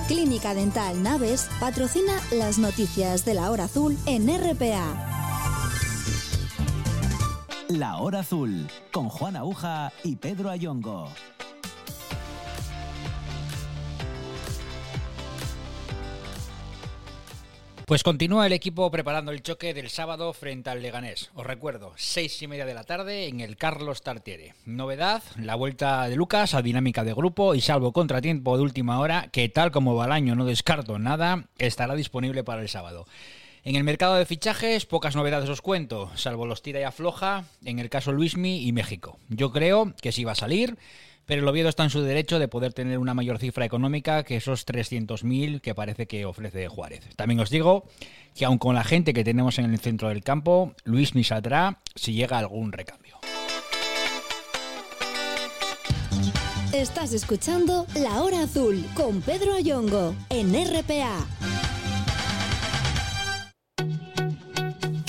Clínica Dental Naves patrocina las noticias de la hora azul en RPA. La Hora Azul, con Juan Aguja y Pedro Ayongo. Pues continúa el equipo preparando el choque del sábado frente al Leganés. Os recuerdo, seis y media de la tarde en el Carlos Tartiere. Novedad, la vuelta de Lucas a dinámica de grupo y salvo contratiempo de última hora, que tal como va el año no descarto nada, estará disponible para el sábado. En el mercado de fichajes, pocas novedades os cuento, salvo los tira y afloja, en el caso Luismi y México. Yo creo que sí va a salir, pero el Oviedo está en su derecho de poder tener una mayor cifra económica que esos 300.000 que parece que ofrece Juárez. También os digo que aun con la gente que tenemos en el centro del campo, Luis ni saldrá si llega algún recambio. Estás escuchando La Hora Azul con Pedro Ayongo en RPA.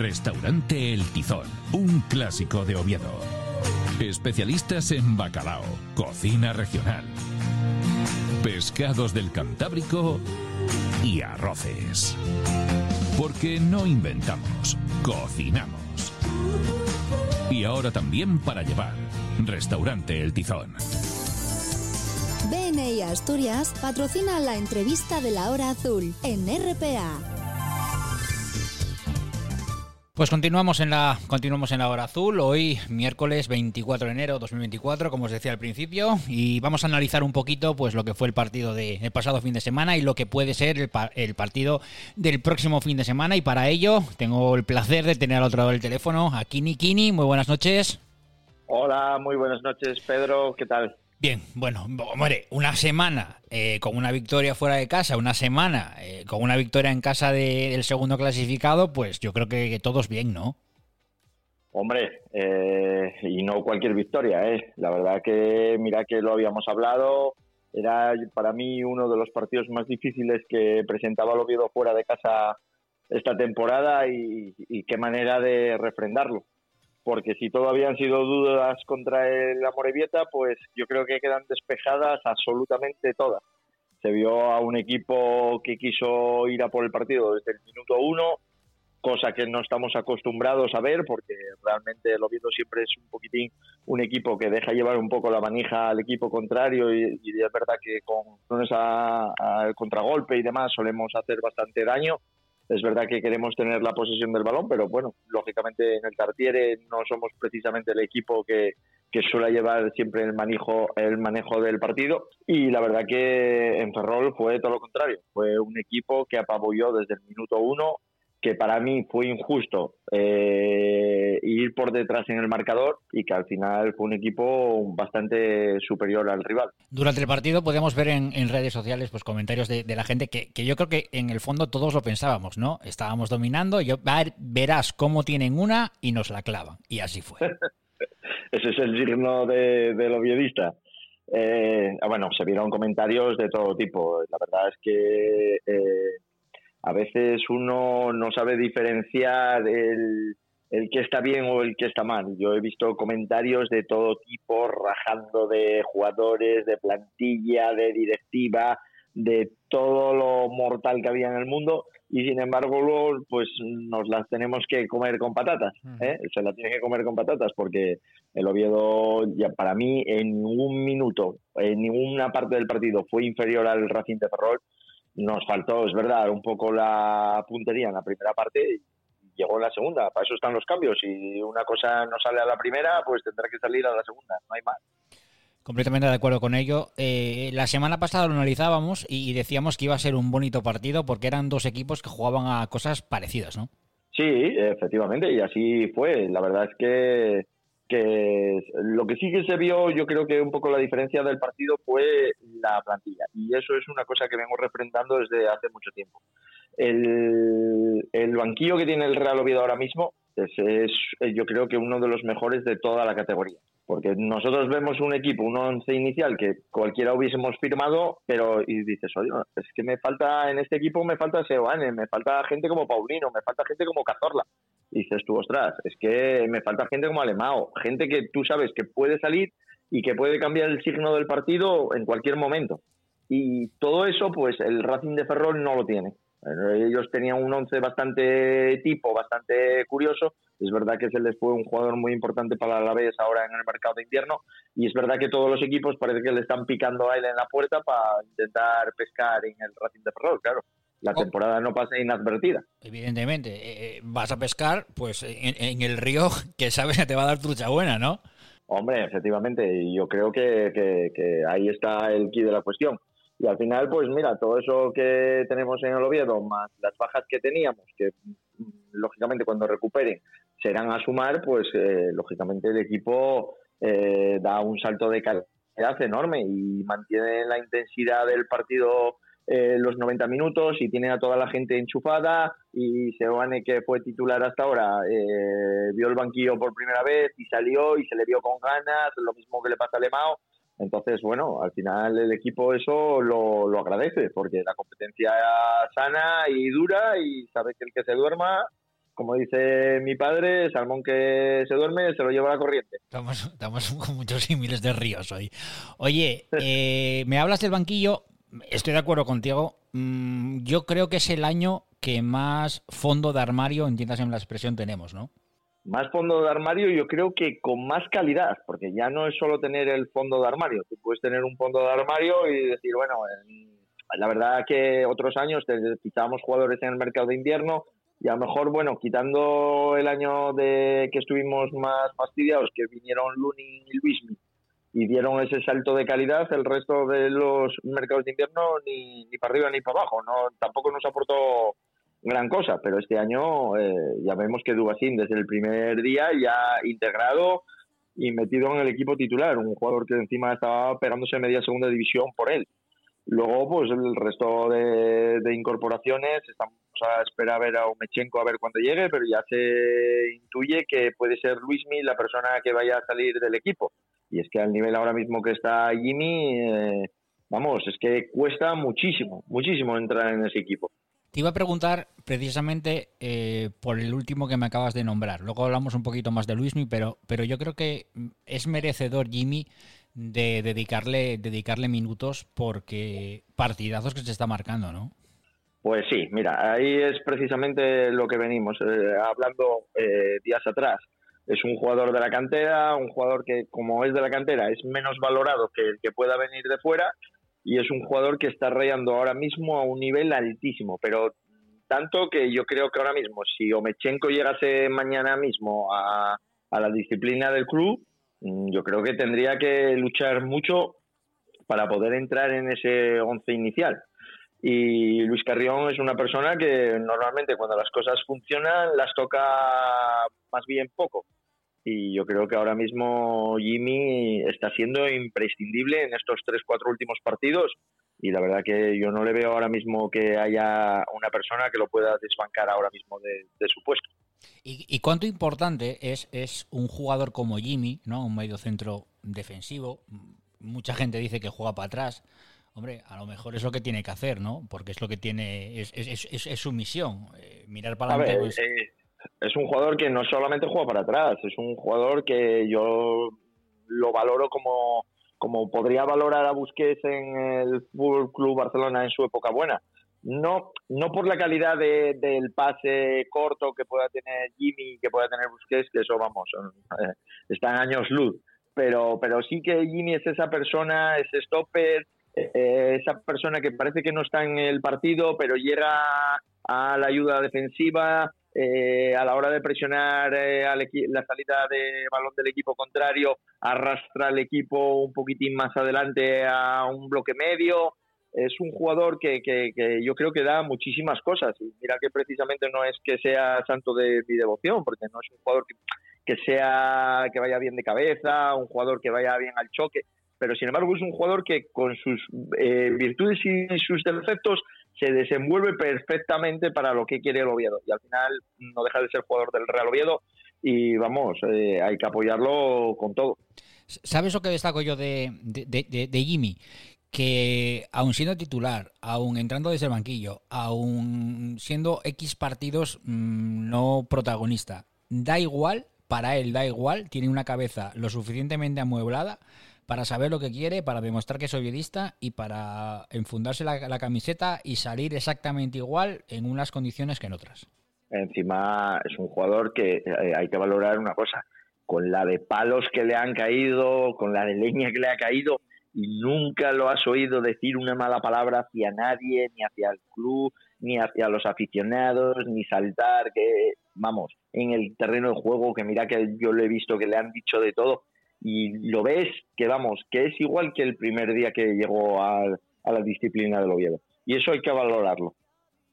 Restaurante El Tizón, un clásico de Oviedo. Especialistas en bacalao, cocina regional, pescados del Cantábrico y arroces. Porque no inventamos, cocinamos. Y ahora también para llevar. Restaurante El Tizón. BNI Asturias patrocina la entrevista de la hora azul en RPA. Pues continuamos en la continuamos en la hora azul, hoy miércoles 24 de enero 2024, como os decía al principio, y vamos a analizar un poquito pues lo que fue el partido del de, pasado fin de semana y lo que puede ser el, el, partido del próximo fin de semana y para ello tengo el placer de tener al otro lado del teléfono a Kini Kini, muy buenas noches. Hola, muy buenas noches Pedro, ¿qué tal? Bien, bueno, hombre, una semana eh, con una victoria fuera de casa, una semana eh, con una victoria en casa de, del segundo clasificado, pues yo creo que, todos bien, ¿no? Hombre, eh, y no cualquier victoria, ¿eh? La verdad que, mira que lo habíamos hablado, era para mí uno de los partidos más difíciles que presentaba el Oviedo fuera de casa esta temporada y, y qué manera de refrendarlo porque si todavía han sido dudas contra el Amorebieta, pues yo creo que quedan despejadas absolutamente todas. Se vio a un equipo que quiso ir a por el partido desde el minuto uno, cosa que no estamos acostumbrados a ver, porque realmente el Oviedo siempre es un poquitín un equipo que deja llevar un poco la manija al equipo contrario y, es verdad que con al contragolpe y demás solemos hacer bastante daño es verdad que queremos tener la posesión del balón, pero bueno, lógicamente en el Tartiere no somos precisamente el equipo que, que suele llevar siempre el manejo, el manejo del partido. Y la verdad que en Ferrol fue todo lo contrario. Fue un equipo que apabulló desde el minuto uno, que para mí fue injusto eh, ir por detrás en el marcador y que al final fue un equipo bastante superior al rival. Durante el partido podemos ver en, en redes sociales pues comentarios de, de la gente que, que, yo creo que en el fondo todos lo pensábamos, ¿no? Estábamos dominando, yo verás cómo tienen una y nos la clavan. Y así fue. Ese es el signo de, del oviedista. Eh, bueno, se vieron comentarios de todo tipo. La verdad es que eh, a veces uno no sabe diferenciar el, el que está bien o el que está mal. Yo he visto comentarios de todo tipo, rajando de jugadores, de plantilla, de directiva, de todo lo mortal que había en el mundo y sin embargo pues nos las tenemos que comer con patatas, ¿eh? se las tiene que comer con patatas porque el Oviedo ya para mí en ningún minuto, en ninguna parte del partido fue inferior al Racing de Ferrol nos faltó, es verdad, un poco la puntería en la primera parte y llegó en la segunda. Para eso están los cambios. Si una cosa no sale a la primera, pues tendrá que salir a la segunda. No hay más. Completamente de acuerdo con ello. Eh, la semana pasada lo analizábamos y decíamos que iba a ser un bonito partido porque eran dos equipos que jugaban a cosas parecidas, ¿no? Sí, efectivamente, y así fue. La verdad es que que lo que sí que se vio, yo creo que un poco la diferencia del partido fue la plantilla. Y eso es una cosa que vengo refrendando desde hace mucho tiempo. El, el banquillo que tiene el Real Oviedo ahora mismo es, yo creo que uno de los mejores de toda la categoría. Porque nosotros vemos un equipo, un once inicial que cualquiera hubiésemos firmado, pero y dices, oye, es que me falta en este equipo, me falta Seoane, me falta gente como Paulino, me falta gente como Cazorla. Dices tú, ostras, es que me falta gente como Alemao, gente que tú sabes que puede salir y que puede cambiar el signo del partido en cualquier momento. Y todo eso, pues el Racing de Ferrol no lo tiene. Ellos tenían un once bastante tipo, bastante curioso. Es verdad que se les fue un jugador muy importante para la vez ahora en el mercado de invierno. Y es verdad que todos los equipos parece que le están picando a él en la puerta para intentar pescar en el Racing de Ferrol, claro. La temporada no pasa inadvertida. Evidentemente, eh, eh, vas a pescar pues en, en, el río que sabes que te va a dar trucha buena, ¿no? Hombre, efectivamente, yo creo que, que, que ahí está el key de la cuestión y al final, pues mira, todo eso que tenemos en el Oviedo, más las bajas que teníamos, que mm, lógicamente cuando recuperen serán a sumar, pues eh, lógicamente el equipo eh, da un salto de calidad enorme y mantiene la intensidad del partido eh, los 90 minutos y tiene a toda la gente enchufada y Seoane que fue titular hasta ahora eh, vio el banquillo por primera vez y salió y se le vio con ganas, lo mismo que le pasa a Lemao entonces, bueno, al final el equipo eso lo, lo agradece, porque la competencia sana y dura y sabe que el que se duerma como dice mi padre, salmón que se duerme se lo lleva a la corriente. Estamos, estamos con muchos y miles de ríos hoy. Oye, eh, me hablas del banquillo, estoy de acuerdo contigo. Mm, yo creo que es el año que más fondo de armario, entiendas en la expresión, tenemos, ¿no? más fondo de armario yo creo que con más calidad, porque ya no es solo tener el fondo de armario, tú puedes tener un fondo de armario y decir, bueno, la verdad que otros años quitábamos jugadores en el mercado de invierno y a lo mejor, bueno, quitando el año de que estuvimos más fastidiados, que vinieron Luni y Luismi y dieron ese salto de calidad, el resto de los mercados de invierno ni, ni para arriba ni para abajo, no tampoco nos aportó gran cosa, pero este año eh, ya vemos que Dubasín desde el primer día ya integrado y metido en el equipo titular, un jugador que encima estaba pegándose media segunda división por él. Luego, pues el resto de, incorporaciones, estamos a esperar a ver a Omechenko a ver cuándo llegue, pero ya se intuye que puede ser Luismi la persona que vaya a salir del equipo. Y es que al nivel ahora mismo que está Jimmy, eh, vamos, es que cuesta muchísimo, muchísimo entrar en ese equipo. Te iba a preguntar precisamente eh, por el último que me acabas de nombrar. Luego hablamos un poquito más de Luismi, pero, pero yo creo que es merecedor Jimmy de dedicarle, dedicarle minutos porque partidazos que se está marcando, ¿no? Pues sí, mira, ahí es precisamente lo que venimos eh, hablando eh, días atrás. Es un jugador de la cantera, un jugador que como es de la cantera es menos valorado que el que pueda venir de fuera y es un jugador que está rayando ahora mismo a un nivel altísimo, pero tanto que yo creo que ahora mismo, si Omechenko llegase mañana mismo a, a la disciplina del club, mm, yo creo que tendría que luchar mucho para poder entrar en ese once inicial. Y Luis Carrión es una persona que normalmente cuando las cosas funcionan las toca más bien poco y yo creo que ahora mismo Jimmy está siendo imprescindible en estos tres, cuatro últimos partidos y la verdad que yo no le veo ahora mismo que haya una persona que lo pueda desbancar ahora mismo de, su puesto. ¿Y, cuánto importante es, es un jugador como Jimmy, ¿no? un medio centro defensivo? Mucha gente dice que juega para atrás. Hombre, a lo mejor es lo que tiene que hacer, ¿no? Porque es lo que tiene, es, es, es, su misión, eh, mirar para adelante. Pues eh, es un jugador que no solamente juega para atrás, es un jugador que yo lo valoro como, como podría valorar a Busquets en el Fútbol Club Barcelona en su época buena. No, no por la calidad de, del pase corto que pueda tener Jimmy, que pueda tener Busquets, que eso vamos, eh, está en años luz, pero, pero sí que Jimmy es esa persona, ese stopper, esa persona que parece que no está en el partido, pero llega a la ayuda defensiva, eh, a la hora de presionar eh, la salida de balón del equipo contrario, arrastra al equipo un poquitín más adelante a un bloque medio. Es un jugador que, que, yo creo que da muchísimas cosas. Y mira que precisamente no es que sea santo de mi devoción, porque no es un jugador que sea que vaya bien de cabeza, un jugador que vaya bien al choque, pero sin embargo es un jugador que con sus eh, virtudes y sus defectos se desenvuelve perfectamente para lo que quiere el Oviedo y al final no deja de ser jugador del Real Oviedo y vamos, eh, hay que apoyarlo con todo. ¿Sabes lo que destaco yo de, de, de, de Jimmy? que aun siendo titular, aun entrando desde el banquillo, aun siendo X partidos mmm, no protagonista, da igual, para él da igual, tiene una cabeza lo suficientemente amueblada para saber lo que quiere, para demostrar que es obviedista y para enfundarse la, la, camiseta y salir exactamente igual en unas condiciones que en otras. Encima es un jugador que eh, hay que valorar una cosa, con la de palos que le han caído, con la de leña que le ha caído, y nunca lo has oído decir una mala palabra hacia nadie, ni hacia el club, ni hacia los aficionados, ni saltar, que vamos, en el terreno de juego, que mira que yo lo he visto que le han dicho de todo, y lo ves que vamos, que es igual que el primer día que llegó a, a la disciplina del Oviedo. Y eso hay que valorarlo.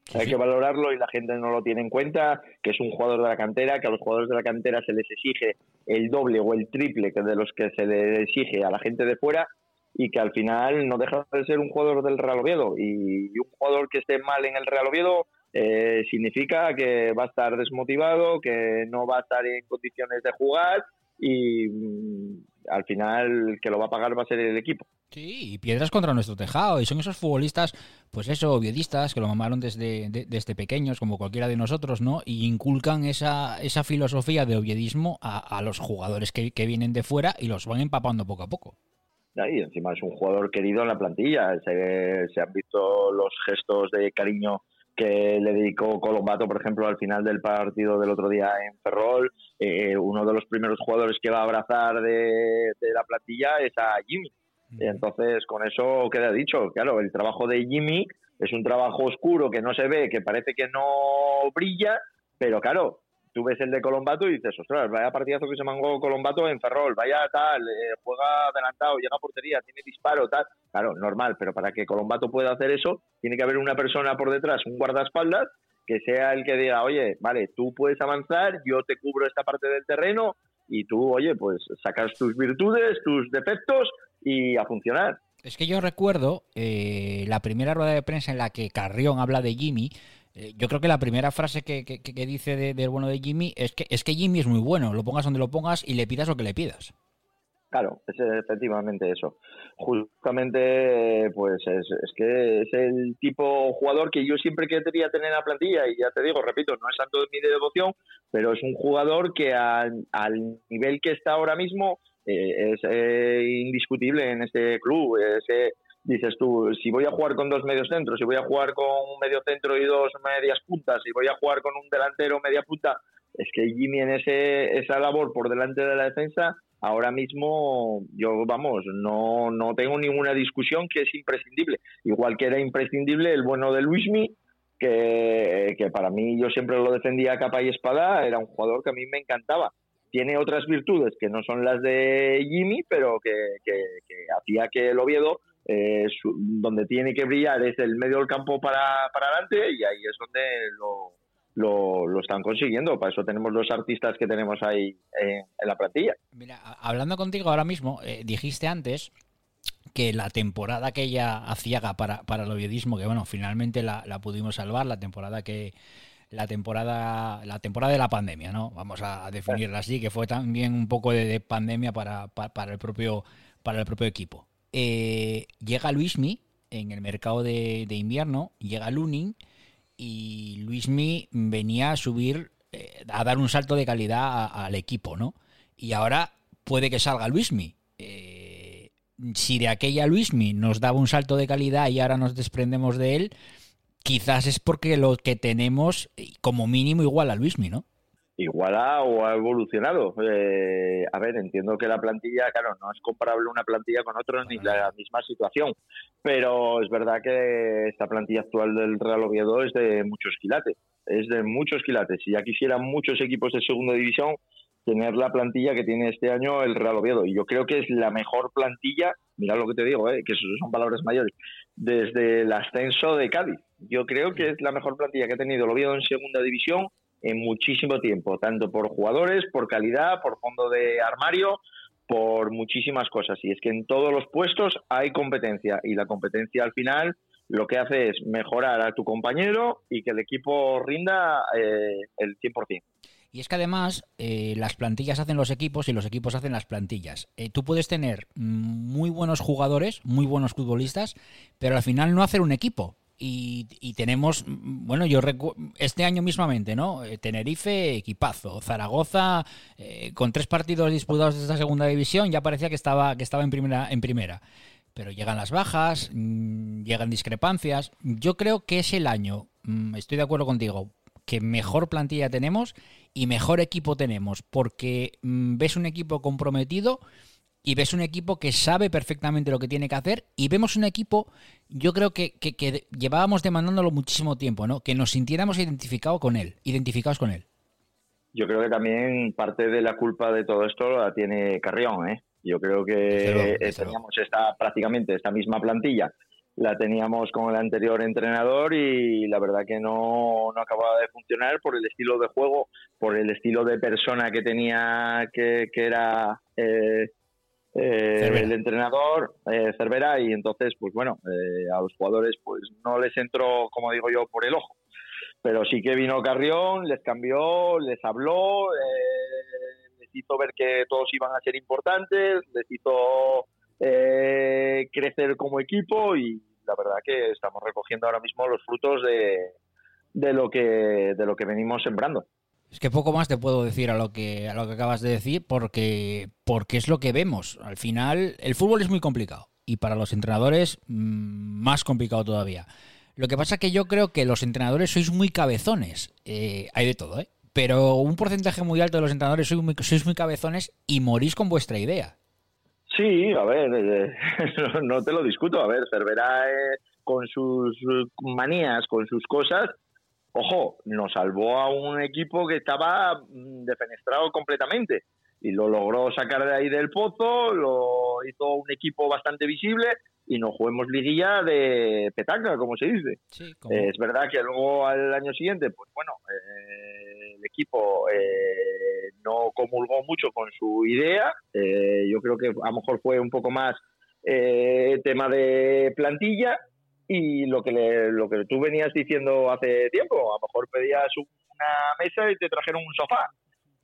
Sí, hay que valorarlo y la gente no lo tiene en cuenta, que es un jugador de la cantera, que a los jugadores de la cantera se les exige el doble o el triple que de los que se les exige a la gente de fuera y que al final no deja de ser un jugador del Real Oviedo y, un jugador que esté mal en el Real Oviedo eh, significa que va a estar desmotivado, que no va a estar en condiciones de jugar y mmm, al final que lo va a pagar va a ser el equipo. Sí, y piedras contra nuestro tejado. Y son esos futbolistas, pues eso, oviedistas, que lo mamaron desde, de, desde pequeños, como cualquiera de nosotros, ¿no? Y inculcan esa, esa filosofía de oviedismo a, a los jugadores que, que, vienen de fuera y los van empapando poco a poco. Y encima es un jugador querido en la plantilla. Se, se han visto los gestos de cariño que le dedicó Colombato, por ejemplo, al final del partido del otro día en Ferrol. Eh, uno de los primeros jugadores que va a abrazar de, de la plantilla es a Jimmy. Entonces, con eso queda dicho. Claro, el trabajo de Jimmy es un trabajo oscuro que no se ve, que parece que no brilla, pero claro, tú ves el de Colombato y dices, ostras, vaya partidazo que se mangó Colombato en Ferrol, vaya tal, eh, juega adelantado, llega a portería, tiene disparo, tal. Claro, normal, pero para que Colombato pueda hacer eso, tiene que haber una persona por detrás, un guardaespaldas, que sea el que diga, oye, vale, tú puedes avanzar, yo te cubro esta parte del terreno y tú, oye, pues sacas tus virtudes, tus defectos y a funcionar. Es que yo recuerdo eh, la primera rueda de prensa en la que Carrión habla de Jimmy. Eh, yo creo que la primera frase que, que, que dice del de bueno de Jimmy es que, es que Jimmy es muy bueno, lo pongas donde lo pongas y le pidas lo que le pidas. Claro, es efectivamente eso. Justamente, pues es, es, que es el tipo jugador que yo siempre quería tener en la plantilla y ya te digo, repito, no es tanto de mi devoción, pero es un jugador que al, al nivel que está ahora mismo eh, es eh, indiscutible en este club. Ese, dices tú, si voy a jugar con dos medios centros, si voy a jugar con un medio centro y dos medias puntas, si voy a jugar con un delantero media punta, es que Jimmy en ese, esa labor por delante de la defensa, ahora mismo yo, vamos, no, no tengo ninguna discusión que es imprescindible. Igual que era imprescindible el bueno de Luismi, que, que para mí yo siempre lo defendía a capa y espada, era un jugador que a mí me encantaba tiene otras virtudes que no son las de Jimmy, pero que, que, que hacía que el Oviedo, eh, donde tiene que brillar es el medio del campo para, para adelante y ahí es donde lo, lo, están consiguiendo. Para eso tenemos los artistas que tenemos ahí en, la plantilla. Mira, hablando contigo ahora mismo, eh, dijiste antes que la temporada que ella hacía para, para el oviedismo, que bueno, finalmente la, la pudimos salvar, la temporada que la temporada la temporada de la pandemia, ¿no? Vamos a definirla así, que fue también un poco de, de pandemia para, para, el propio para el propio equipo. Eh, llega Luismi en el mercado de, invierno, llega Lunin y Luismi venía a subir, eh, a dar un salto de calidad al equipo, ¿no? Y ahora puede que salga Luismi. Eh, si de aquella Luismi nos daba un salto de calidad y ahora nos desprendemos de él, quizás es porque lo que tenemos como mínimo igual a Luismi, ¿no? Iguala o ha evolucionado. Eh, a ver, entiendo que la plantilla, claro, no es comparable una plantilla con otra ni la misma situación, pero es verdad que esta plantilla actual del Real Oviedo es de muchos quilates, es de muchos quilates. Si ya quisieran muchos equipos de segunda división tener la plantilla que tiene este año el Real Oviedo, y yo creo que es la mejor plantilla, mira lo que te digo, eh, que son palabras mayores, desde el ascenso de Cádiz yo creo que es la mejor plantilla que ha tenido el Oviedo en segunda división en muchísimo tiempo, tanto por jugadores, por calidad, por fondo de armario, por muchísimas cosas. Y es que en todos los puestos hay competencia y la competencia al final lo que hace es mejorar a tu compañero y que el equipo rinda eh, el 100%. Y es que además eh, las plantillas hacen los equipos y los equipos hacen las plantillas. Eh, tú puedes tener muy buenos jugadores, muy buenos futbolistas, pero al final no hacer un equipo. Y, tenemos, bueno, yo este año mismamente, ¿no? Eh, Tenerife, equipazo. Zaragoza, con tres partidos disputados de esta segunda división, ya parecía que estaba, que estaba en, primera, en primera. Pero llegan las bajas, mm, llegan discrepancias. Yo creo que es el año, mm, estoy de acuerdo contigo, que mejor plantilla tenemos y mejor equipo tenemos, porque mm, ves un equipo comprometido y ves un equipo que sabe perfectamente lo que tiene que hacer y vemos un equipo, yo creo que, que, llevábamos demandándolo muchísimo tiempo, ¿no? Que nos sintiéramos identificados con él, identificados con él. Yo creo que también parte de la culpa de todo esto la tiene Carrión, ¿eh? Yo creo que teníamos esta, prácticamente esta misma plantilla la teníamos con el anterior entrenador y la verdad que no, no, acababa de funcionar por el estilo de juego, por el estilo de persona que tenía, que, que era eh, eh, el entrenador, eh, Cervera, y entonces, pues bueno, eh, a los jugadores pues no les entró, como digo yo, por el ojo. Pero sí que vino Carrión, les cambió, les habló, les hizo ver que todos iban a ser importantes, les hizo crecer como equipo y la verdad que estamos recogiendo ahora mismo los frutos de, de lo que de lo que venimos sembrando. Es que poco más te puedo decir a lo que a lo que acabas de decir porque porque es lo que vemos. Al final el fútbol es muy complicado y para los entrenadores mm, más complicado todavía. Lo que pasa es que yo creo que los entrenadores sois muy cabezones. Eh, hay de todo, ¿eh? Pero un porcentaje muy alto de los entrenadores sois muy, cabezones y morís con vuestra idea. Sí, a ver, eh, no, te lo discuto. A ver, Cervera eh, con sus manías, con sus cosas, ojo, nos salvó a un equipo que estaba mm, defenestrado completamente y lo logró sacar de ahí del pozo, lo hizo un equipo bastante visible y nos juguemos liguilla de petaca, como se dice. Eh, es verdad que luego al año siguiente, pues bueno, el equipo no comulgó mucho con su idea. Eh, yo creo que a lo mejor fue un poco más eh, tema de plantilla y lo que lo que tú venías diciendo hace tiempo. A lo mejor pedías una mesa y te trajeron un sofá.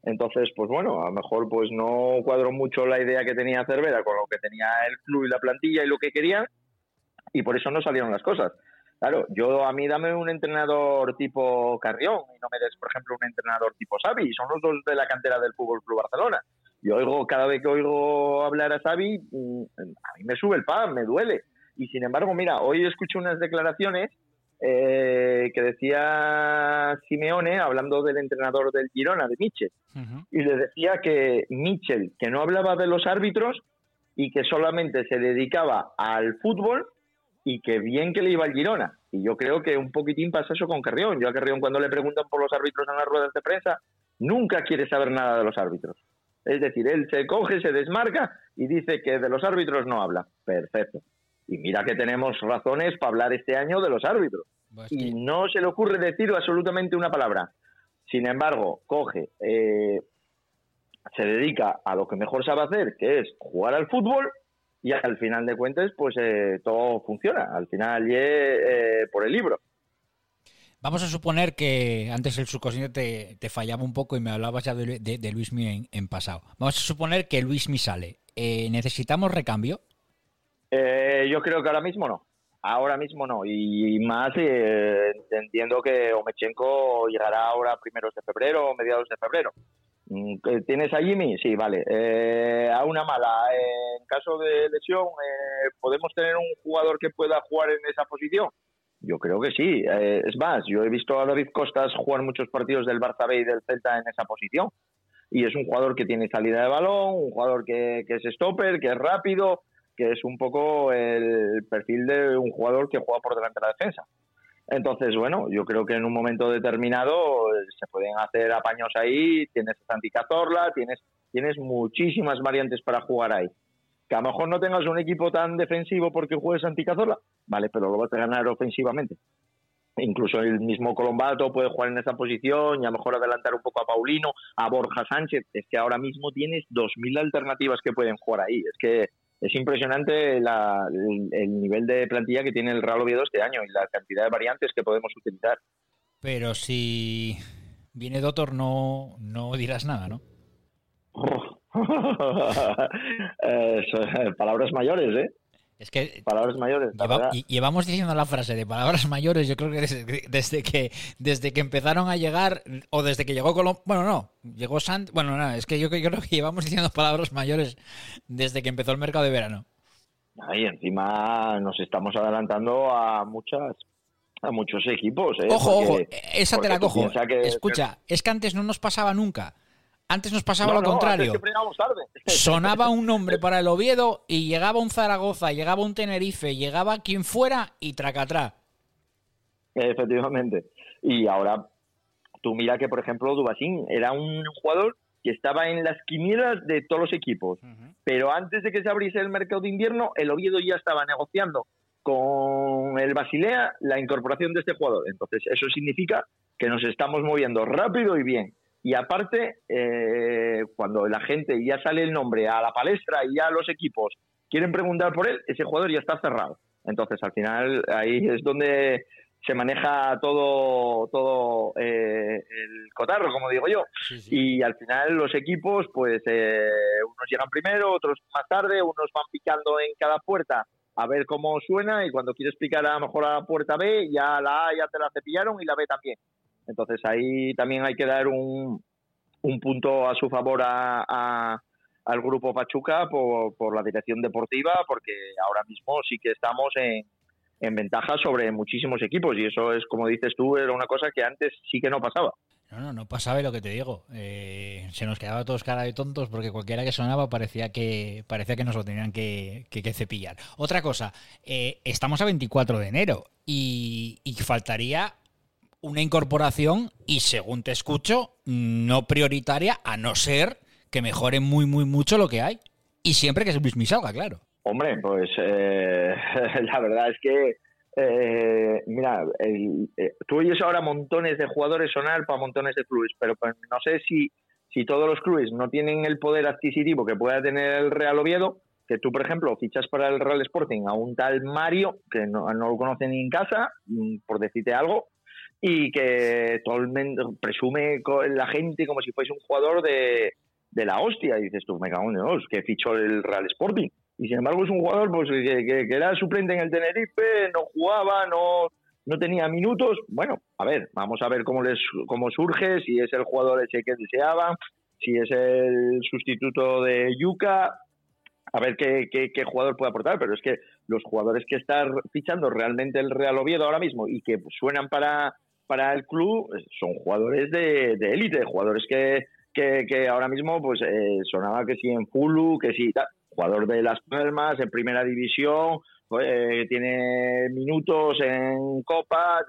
Entonces, pues bueno, a lo mejor pues no cuadró mucho la idea que tenía Cervera con lo que tenía el club y la plantilla y lo que querían y por eso no salieron las cosas. Claro, yo a mí dame un entrenador tipo Carrión y no me des, por ejemplo, un entrenador tipo Xavi. Son los dos de la cantera del Fútbol Club Barcelona. Yo oigo, cada vez que oigo hablar a Xavi, mm, a mí me sube el pan, me duele. Y sin embargo, mira, hoy escucho unas declaraciones eh, que decía Simeone, hablando del entrenador del Girona, de Michel, y le decía que Michel, que no hablaba de los árbitros y que solamente se dedicaba al fútbol, y que bien que le iba al Girona. Y yo creo que un poquitín pasa eso con Carrión. Yo a Carrión cuando le preguntan por los árbitros en las ruedas de prensa, nunca quiere saber nada de los árbitros. Es decir, él se coge, se desmarca y dice que de los árbitros no habla. Perfecto. Y mira que tenemos razones para hablar este año de los árbitros. Pues y no se le ocurre decir absolutamente una palabra. Sin embargo, coge, eh, se dedica a lo que mejor sabe hacer, que es jugar al fútbol, y al final de cuentas, pues eh, todo funciona. Al final, eh, por el libro. Vamos a suponer que antes el subconsciente te, fallaba un poco y me hablabas ya de, de, Luismi en, pasado. Vamos a suponer que Luismi sale. ¿Necesitamos recambio? Eh, yo creo que ahora mismo no. Ahora mismo no. Y, más entiendo que Omechenko llegará ahora primeros de febrero o mediados de febrero. Mm, ¿Tienes a Jimmy? Sí, vale. Eh, a una mala. en caso de lesión, eh, ¿podemos tener un jugador que pueda jugar en esa posición? Yo creo que sí. Eh, es más, yo he visto a David Costas jugar muchos partidos del Barça B y del Celta en esa posición. Y es un jugador que tiene salida de balón, un jugador que es stopper, que es rápido, que es un poco el perfil de un jugador que juega por delante de la defensa. Entonces, bueno, yo creo que en un momento determinado eh, se pueden hacer apaños ahí, tienes a Santi Cazorla, tienes, tienes muchísimas variantes para jugar ahí. Que a lo mejor no tengas un equipo tan defensivo porque juegues Santi Cazorla, vale, pero lo vas a ganar ofensivamente. incluso el mismo Colombato puede jugar en esa posición y a lo mejor adelantar un poco a Paulino, a Borja Sánchez. Es que ahora mismo tienes 2.000 alternativas que pueden jugar ahí. Es que es impresionante la- el, el nivel de plantilla que tiene el Real Oviedo este año y la cantidad de variantes que podemos utilizar. Pero si viene Dotor no, no dirás nada, ¿no? Eh, palabras mayores, ¿eh? Es que palabras mayores. Lleva- y- llevamos diciendo la frase de palabras mayores, yo creo que desde, desde que desde que empezaron a llegar, o desde que llegó Colom... Bueno, no, llegó Sant... Bueno, no, es que yo, yo creo que llevamos diciendo palabras mayores desde que empezó el mercado de verano. Y encima nos estamos adelantando a muchas a muchos equipos. ¿eh? Ojo, ojo, esa te la cojo. que- Escucha, es que antes no nos pasaba nunca. Antes nos pasaba No, lo contrario. tarde. Sonaba un nombre para el Oviedo y llegaba un Zaragoza, llegaba un Tenerife, llegaba quien fuera y tracatrá. Efectivamente. Y ahora, tú mira que, por ejemplo, Dubasín era un jugador que estaba en las quinielas de todos los equipos. Pero antes de que se abriese el mercado de invierno, el Oviedo ya estaba negociando con el Basilea la incorporación de este jugador. Entonces, eso significa que nos estamos moviendo rápido y bien. Y aparte, eh, cuando la gente ya sale el nombre a la palestra y ya los equipos quieren preguntar por él, ese jugador ya está cerrado. Entonces, al final, ahí es donde se maneja todo, todo eh, el cotarro, como digo yo. Y al final los equipos, pues eh, unos llegan primero, otros más tarde, unos van picando en cada puerta a ver cómo suena y cuando quieres picar a lo mejor a la puerta B, ya la A ya te la cepillaron y la B también. Entonces ahí también hay que dar un, un punto a su favor a, al grupo Pachuca por, por la dirección deportiva, porque ahora mismo sí que estamos en, en ventaja sobre muchísimos equipos y eso es, como dices tú, era una cosa que antes sí que no pasaba. No, no, no pasaba lo que te digo. eh, se nos quedaba todos cara de tontos porque cualquiera que sonaba parecía que parecía que nos lo tenían que, que- que cepillar. Otra cosa, eh, estamos a 24 de enero y, y faltaría una incorporación y según te escucho, no prioritaria a no ser que mejore muy, muy mucho lo que hay. Y siempre que Luis Mi salga, claro. Hombre, pues eh, la verdad es que, eh, mira, el- eh, tú oyes ahora montones de jugadores sonar para montones de clubes, pero pues, no sé si, si todos los clubes no tienen el poder adquisitivo que pueda tener el Real Oviedo, que tú, por ejemplo, fichas para el Real Sporting a un tal Mario, que no, no lo conoce ni en casa, mm, por decirte algo, y que todo el mundo presume la gente como si fuese un jugador de, de la hostia. Dices tú, me cago en Dios, que fichó el Real Sporting. Y sin embargo es un jugador pues que, que- era suplente en el Tenerife, no jugaba, no, no tenía minutos. Bueno, a ver, vamos a ver cómo les cómo surge, si es el jugador ese que deseaban, si es el sustituto de Yuca, a ver qué, qué- qué jugador puede aportar, pero es que los jugadores que está fichando realmente el Real Oviedo ahora mismo y que suenan para, para el club eh, son jugadores de élite, jugadores que, que, ahora mismo pues eh, sonaba que sí en Fulu, que sí jugador de Las Palmas en primera división, eh, tiene minutos en Copa,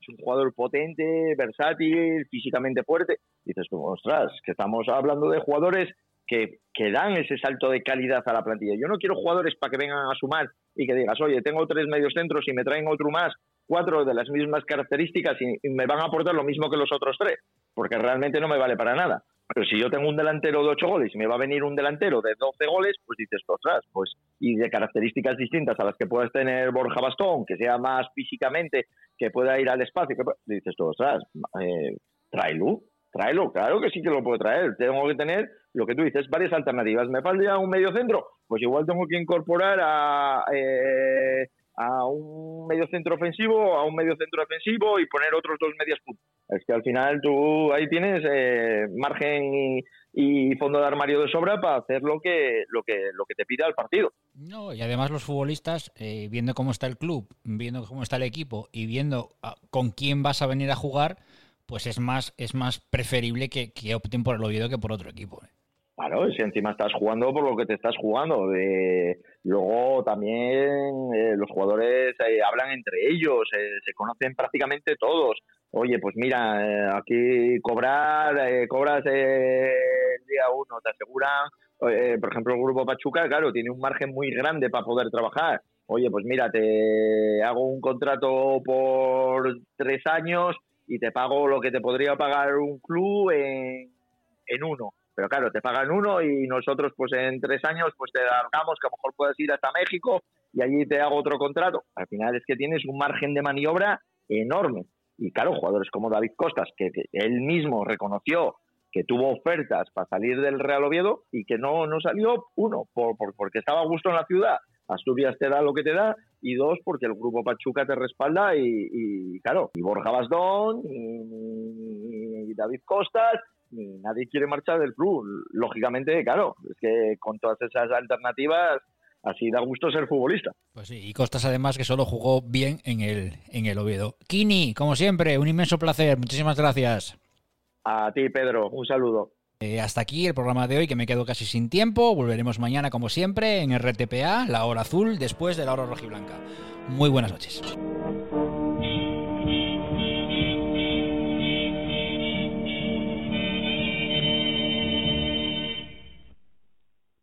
es un jugador potente, versátil, físicamente fuerte. Dices tú, ostras, que estamos hablando de jugadores que, que dan ese salto de calidad a la plantilla. Yo no quiero jugadores para que vengan a sumar y que digas, oye, tengo tres medios centros y me traen otro más, cuatro de las mismas características y, me van a aportar lo mismo que los otros tres, porque realmente no me vale para nada. Pero si yo tengo un delantero de 8 goles y me va a venir un delantero de 12 goles, pues dices, ostras, pues y de características distintas a las que puedas tener Borja Bastón, que sea más físicamente, que pueda ir al espacio, que dices ostras, eh, tráelo, tráelo, claro que sí que lo puedo traer. Tengo que tener lo que tú dices, varias alternativas. ¿Me falta un medio centro? Pues igual tengo que incorporar a, eh, a un medio centro ofensivo, a un medio centro defensivo y poner otros dos medias puntas. Es que al final tú ahí tienes eh, margen y, y fondo de armario de sobra para hacer lo que, lo que, lo que te pida el partido. No, y además los futbolistas, eh, viendo cómo está el club, viendo cómo está el equipo y viendo ah, con quién vas a venir a jugar, pues es más, es más preferible que, que opten por el Oviedo que por otro equipo. ¿eh? Claro, si encima estás jugando por lo que te estás jugando. De... Luego también eh, los jugadores eh, hablan entre ellos, eh, se conocen prácticamente todos. Oye, pues mira, eh, aquí cobrar, cobras el día uno, te aseguran, por ejemplo, el grupo Pachuca, claro, tiene un margen muy grande para poder trabajar. oye, pues mira, te hago un contrato por tres años y te pago lo que te podría pagar un club en, en uno. Pero claro, te pagan uno y nosotros pues en tres años pues te largamos que a lo mejor puedes ir hasta México y allí te hago otro contrato. Al final es que tienes un margen de maniobra enorme. Y claro, jugadores como David Costas, que, él mismo reconoció que tuvo ofertas para salir del Real Oviedo y que no, no salió, uno, por, por- porque estaba a gusto en la ciudad, Asturias te da lo que te da, y dos, porque el grupo Pachuca te respalda y, claro, y Borja Bastón, y, David Costas, nadie quiere marchar del club. Lógicamente, claro, es que con todas esas alternativas, así da gusto ser futbolista. Pues sí, y Costas además que solo jugó bien en el, en el Oviedo. Kini, como siempre, un inmenso placer. Muchísimas gracias. A ti, Pedro, un saludo. Eh, hasta aquí el programa de hoy, que me quedo casi sin tiempo. Volveremos mañana, como siempre, en RTPA, la hora azul, después de la hora rojiblanca. Muy buenas noches.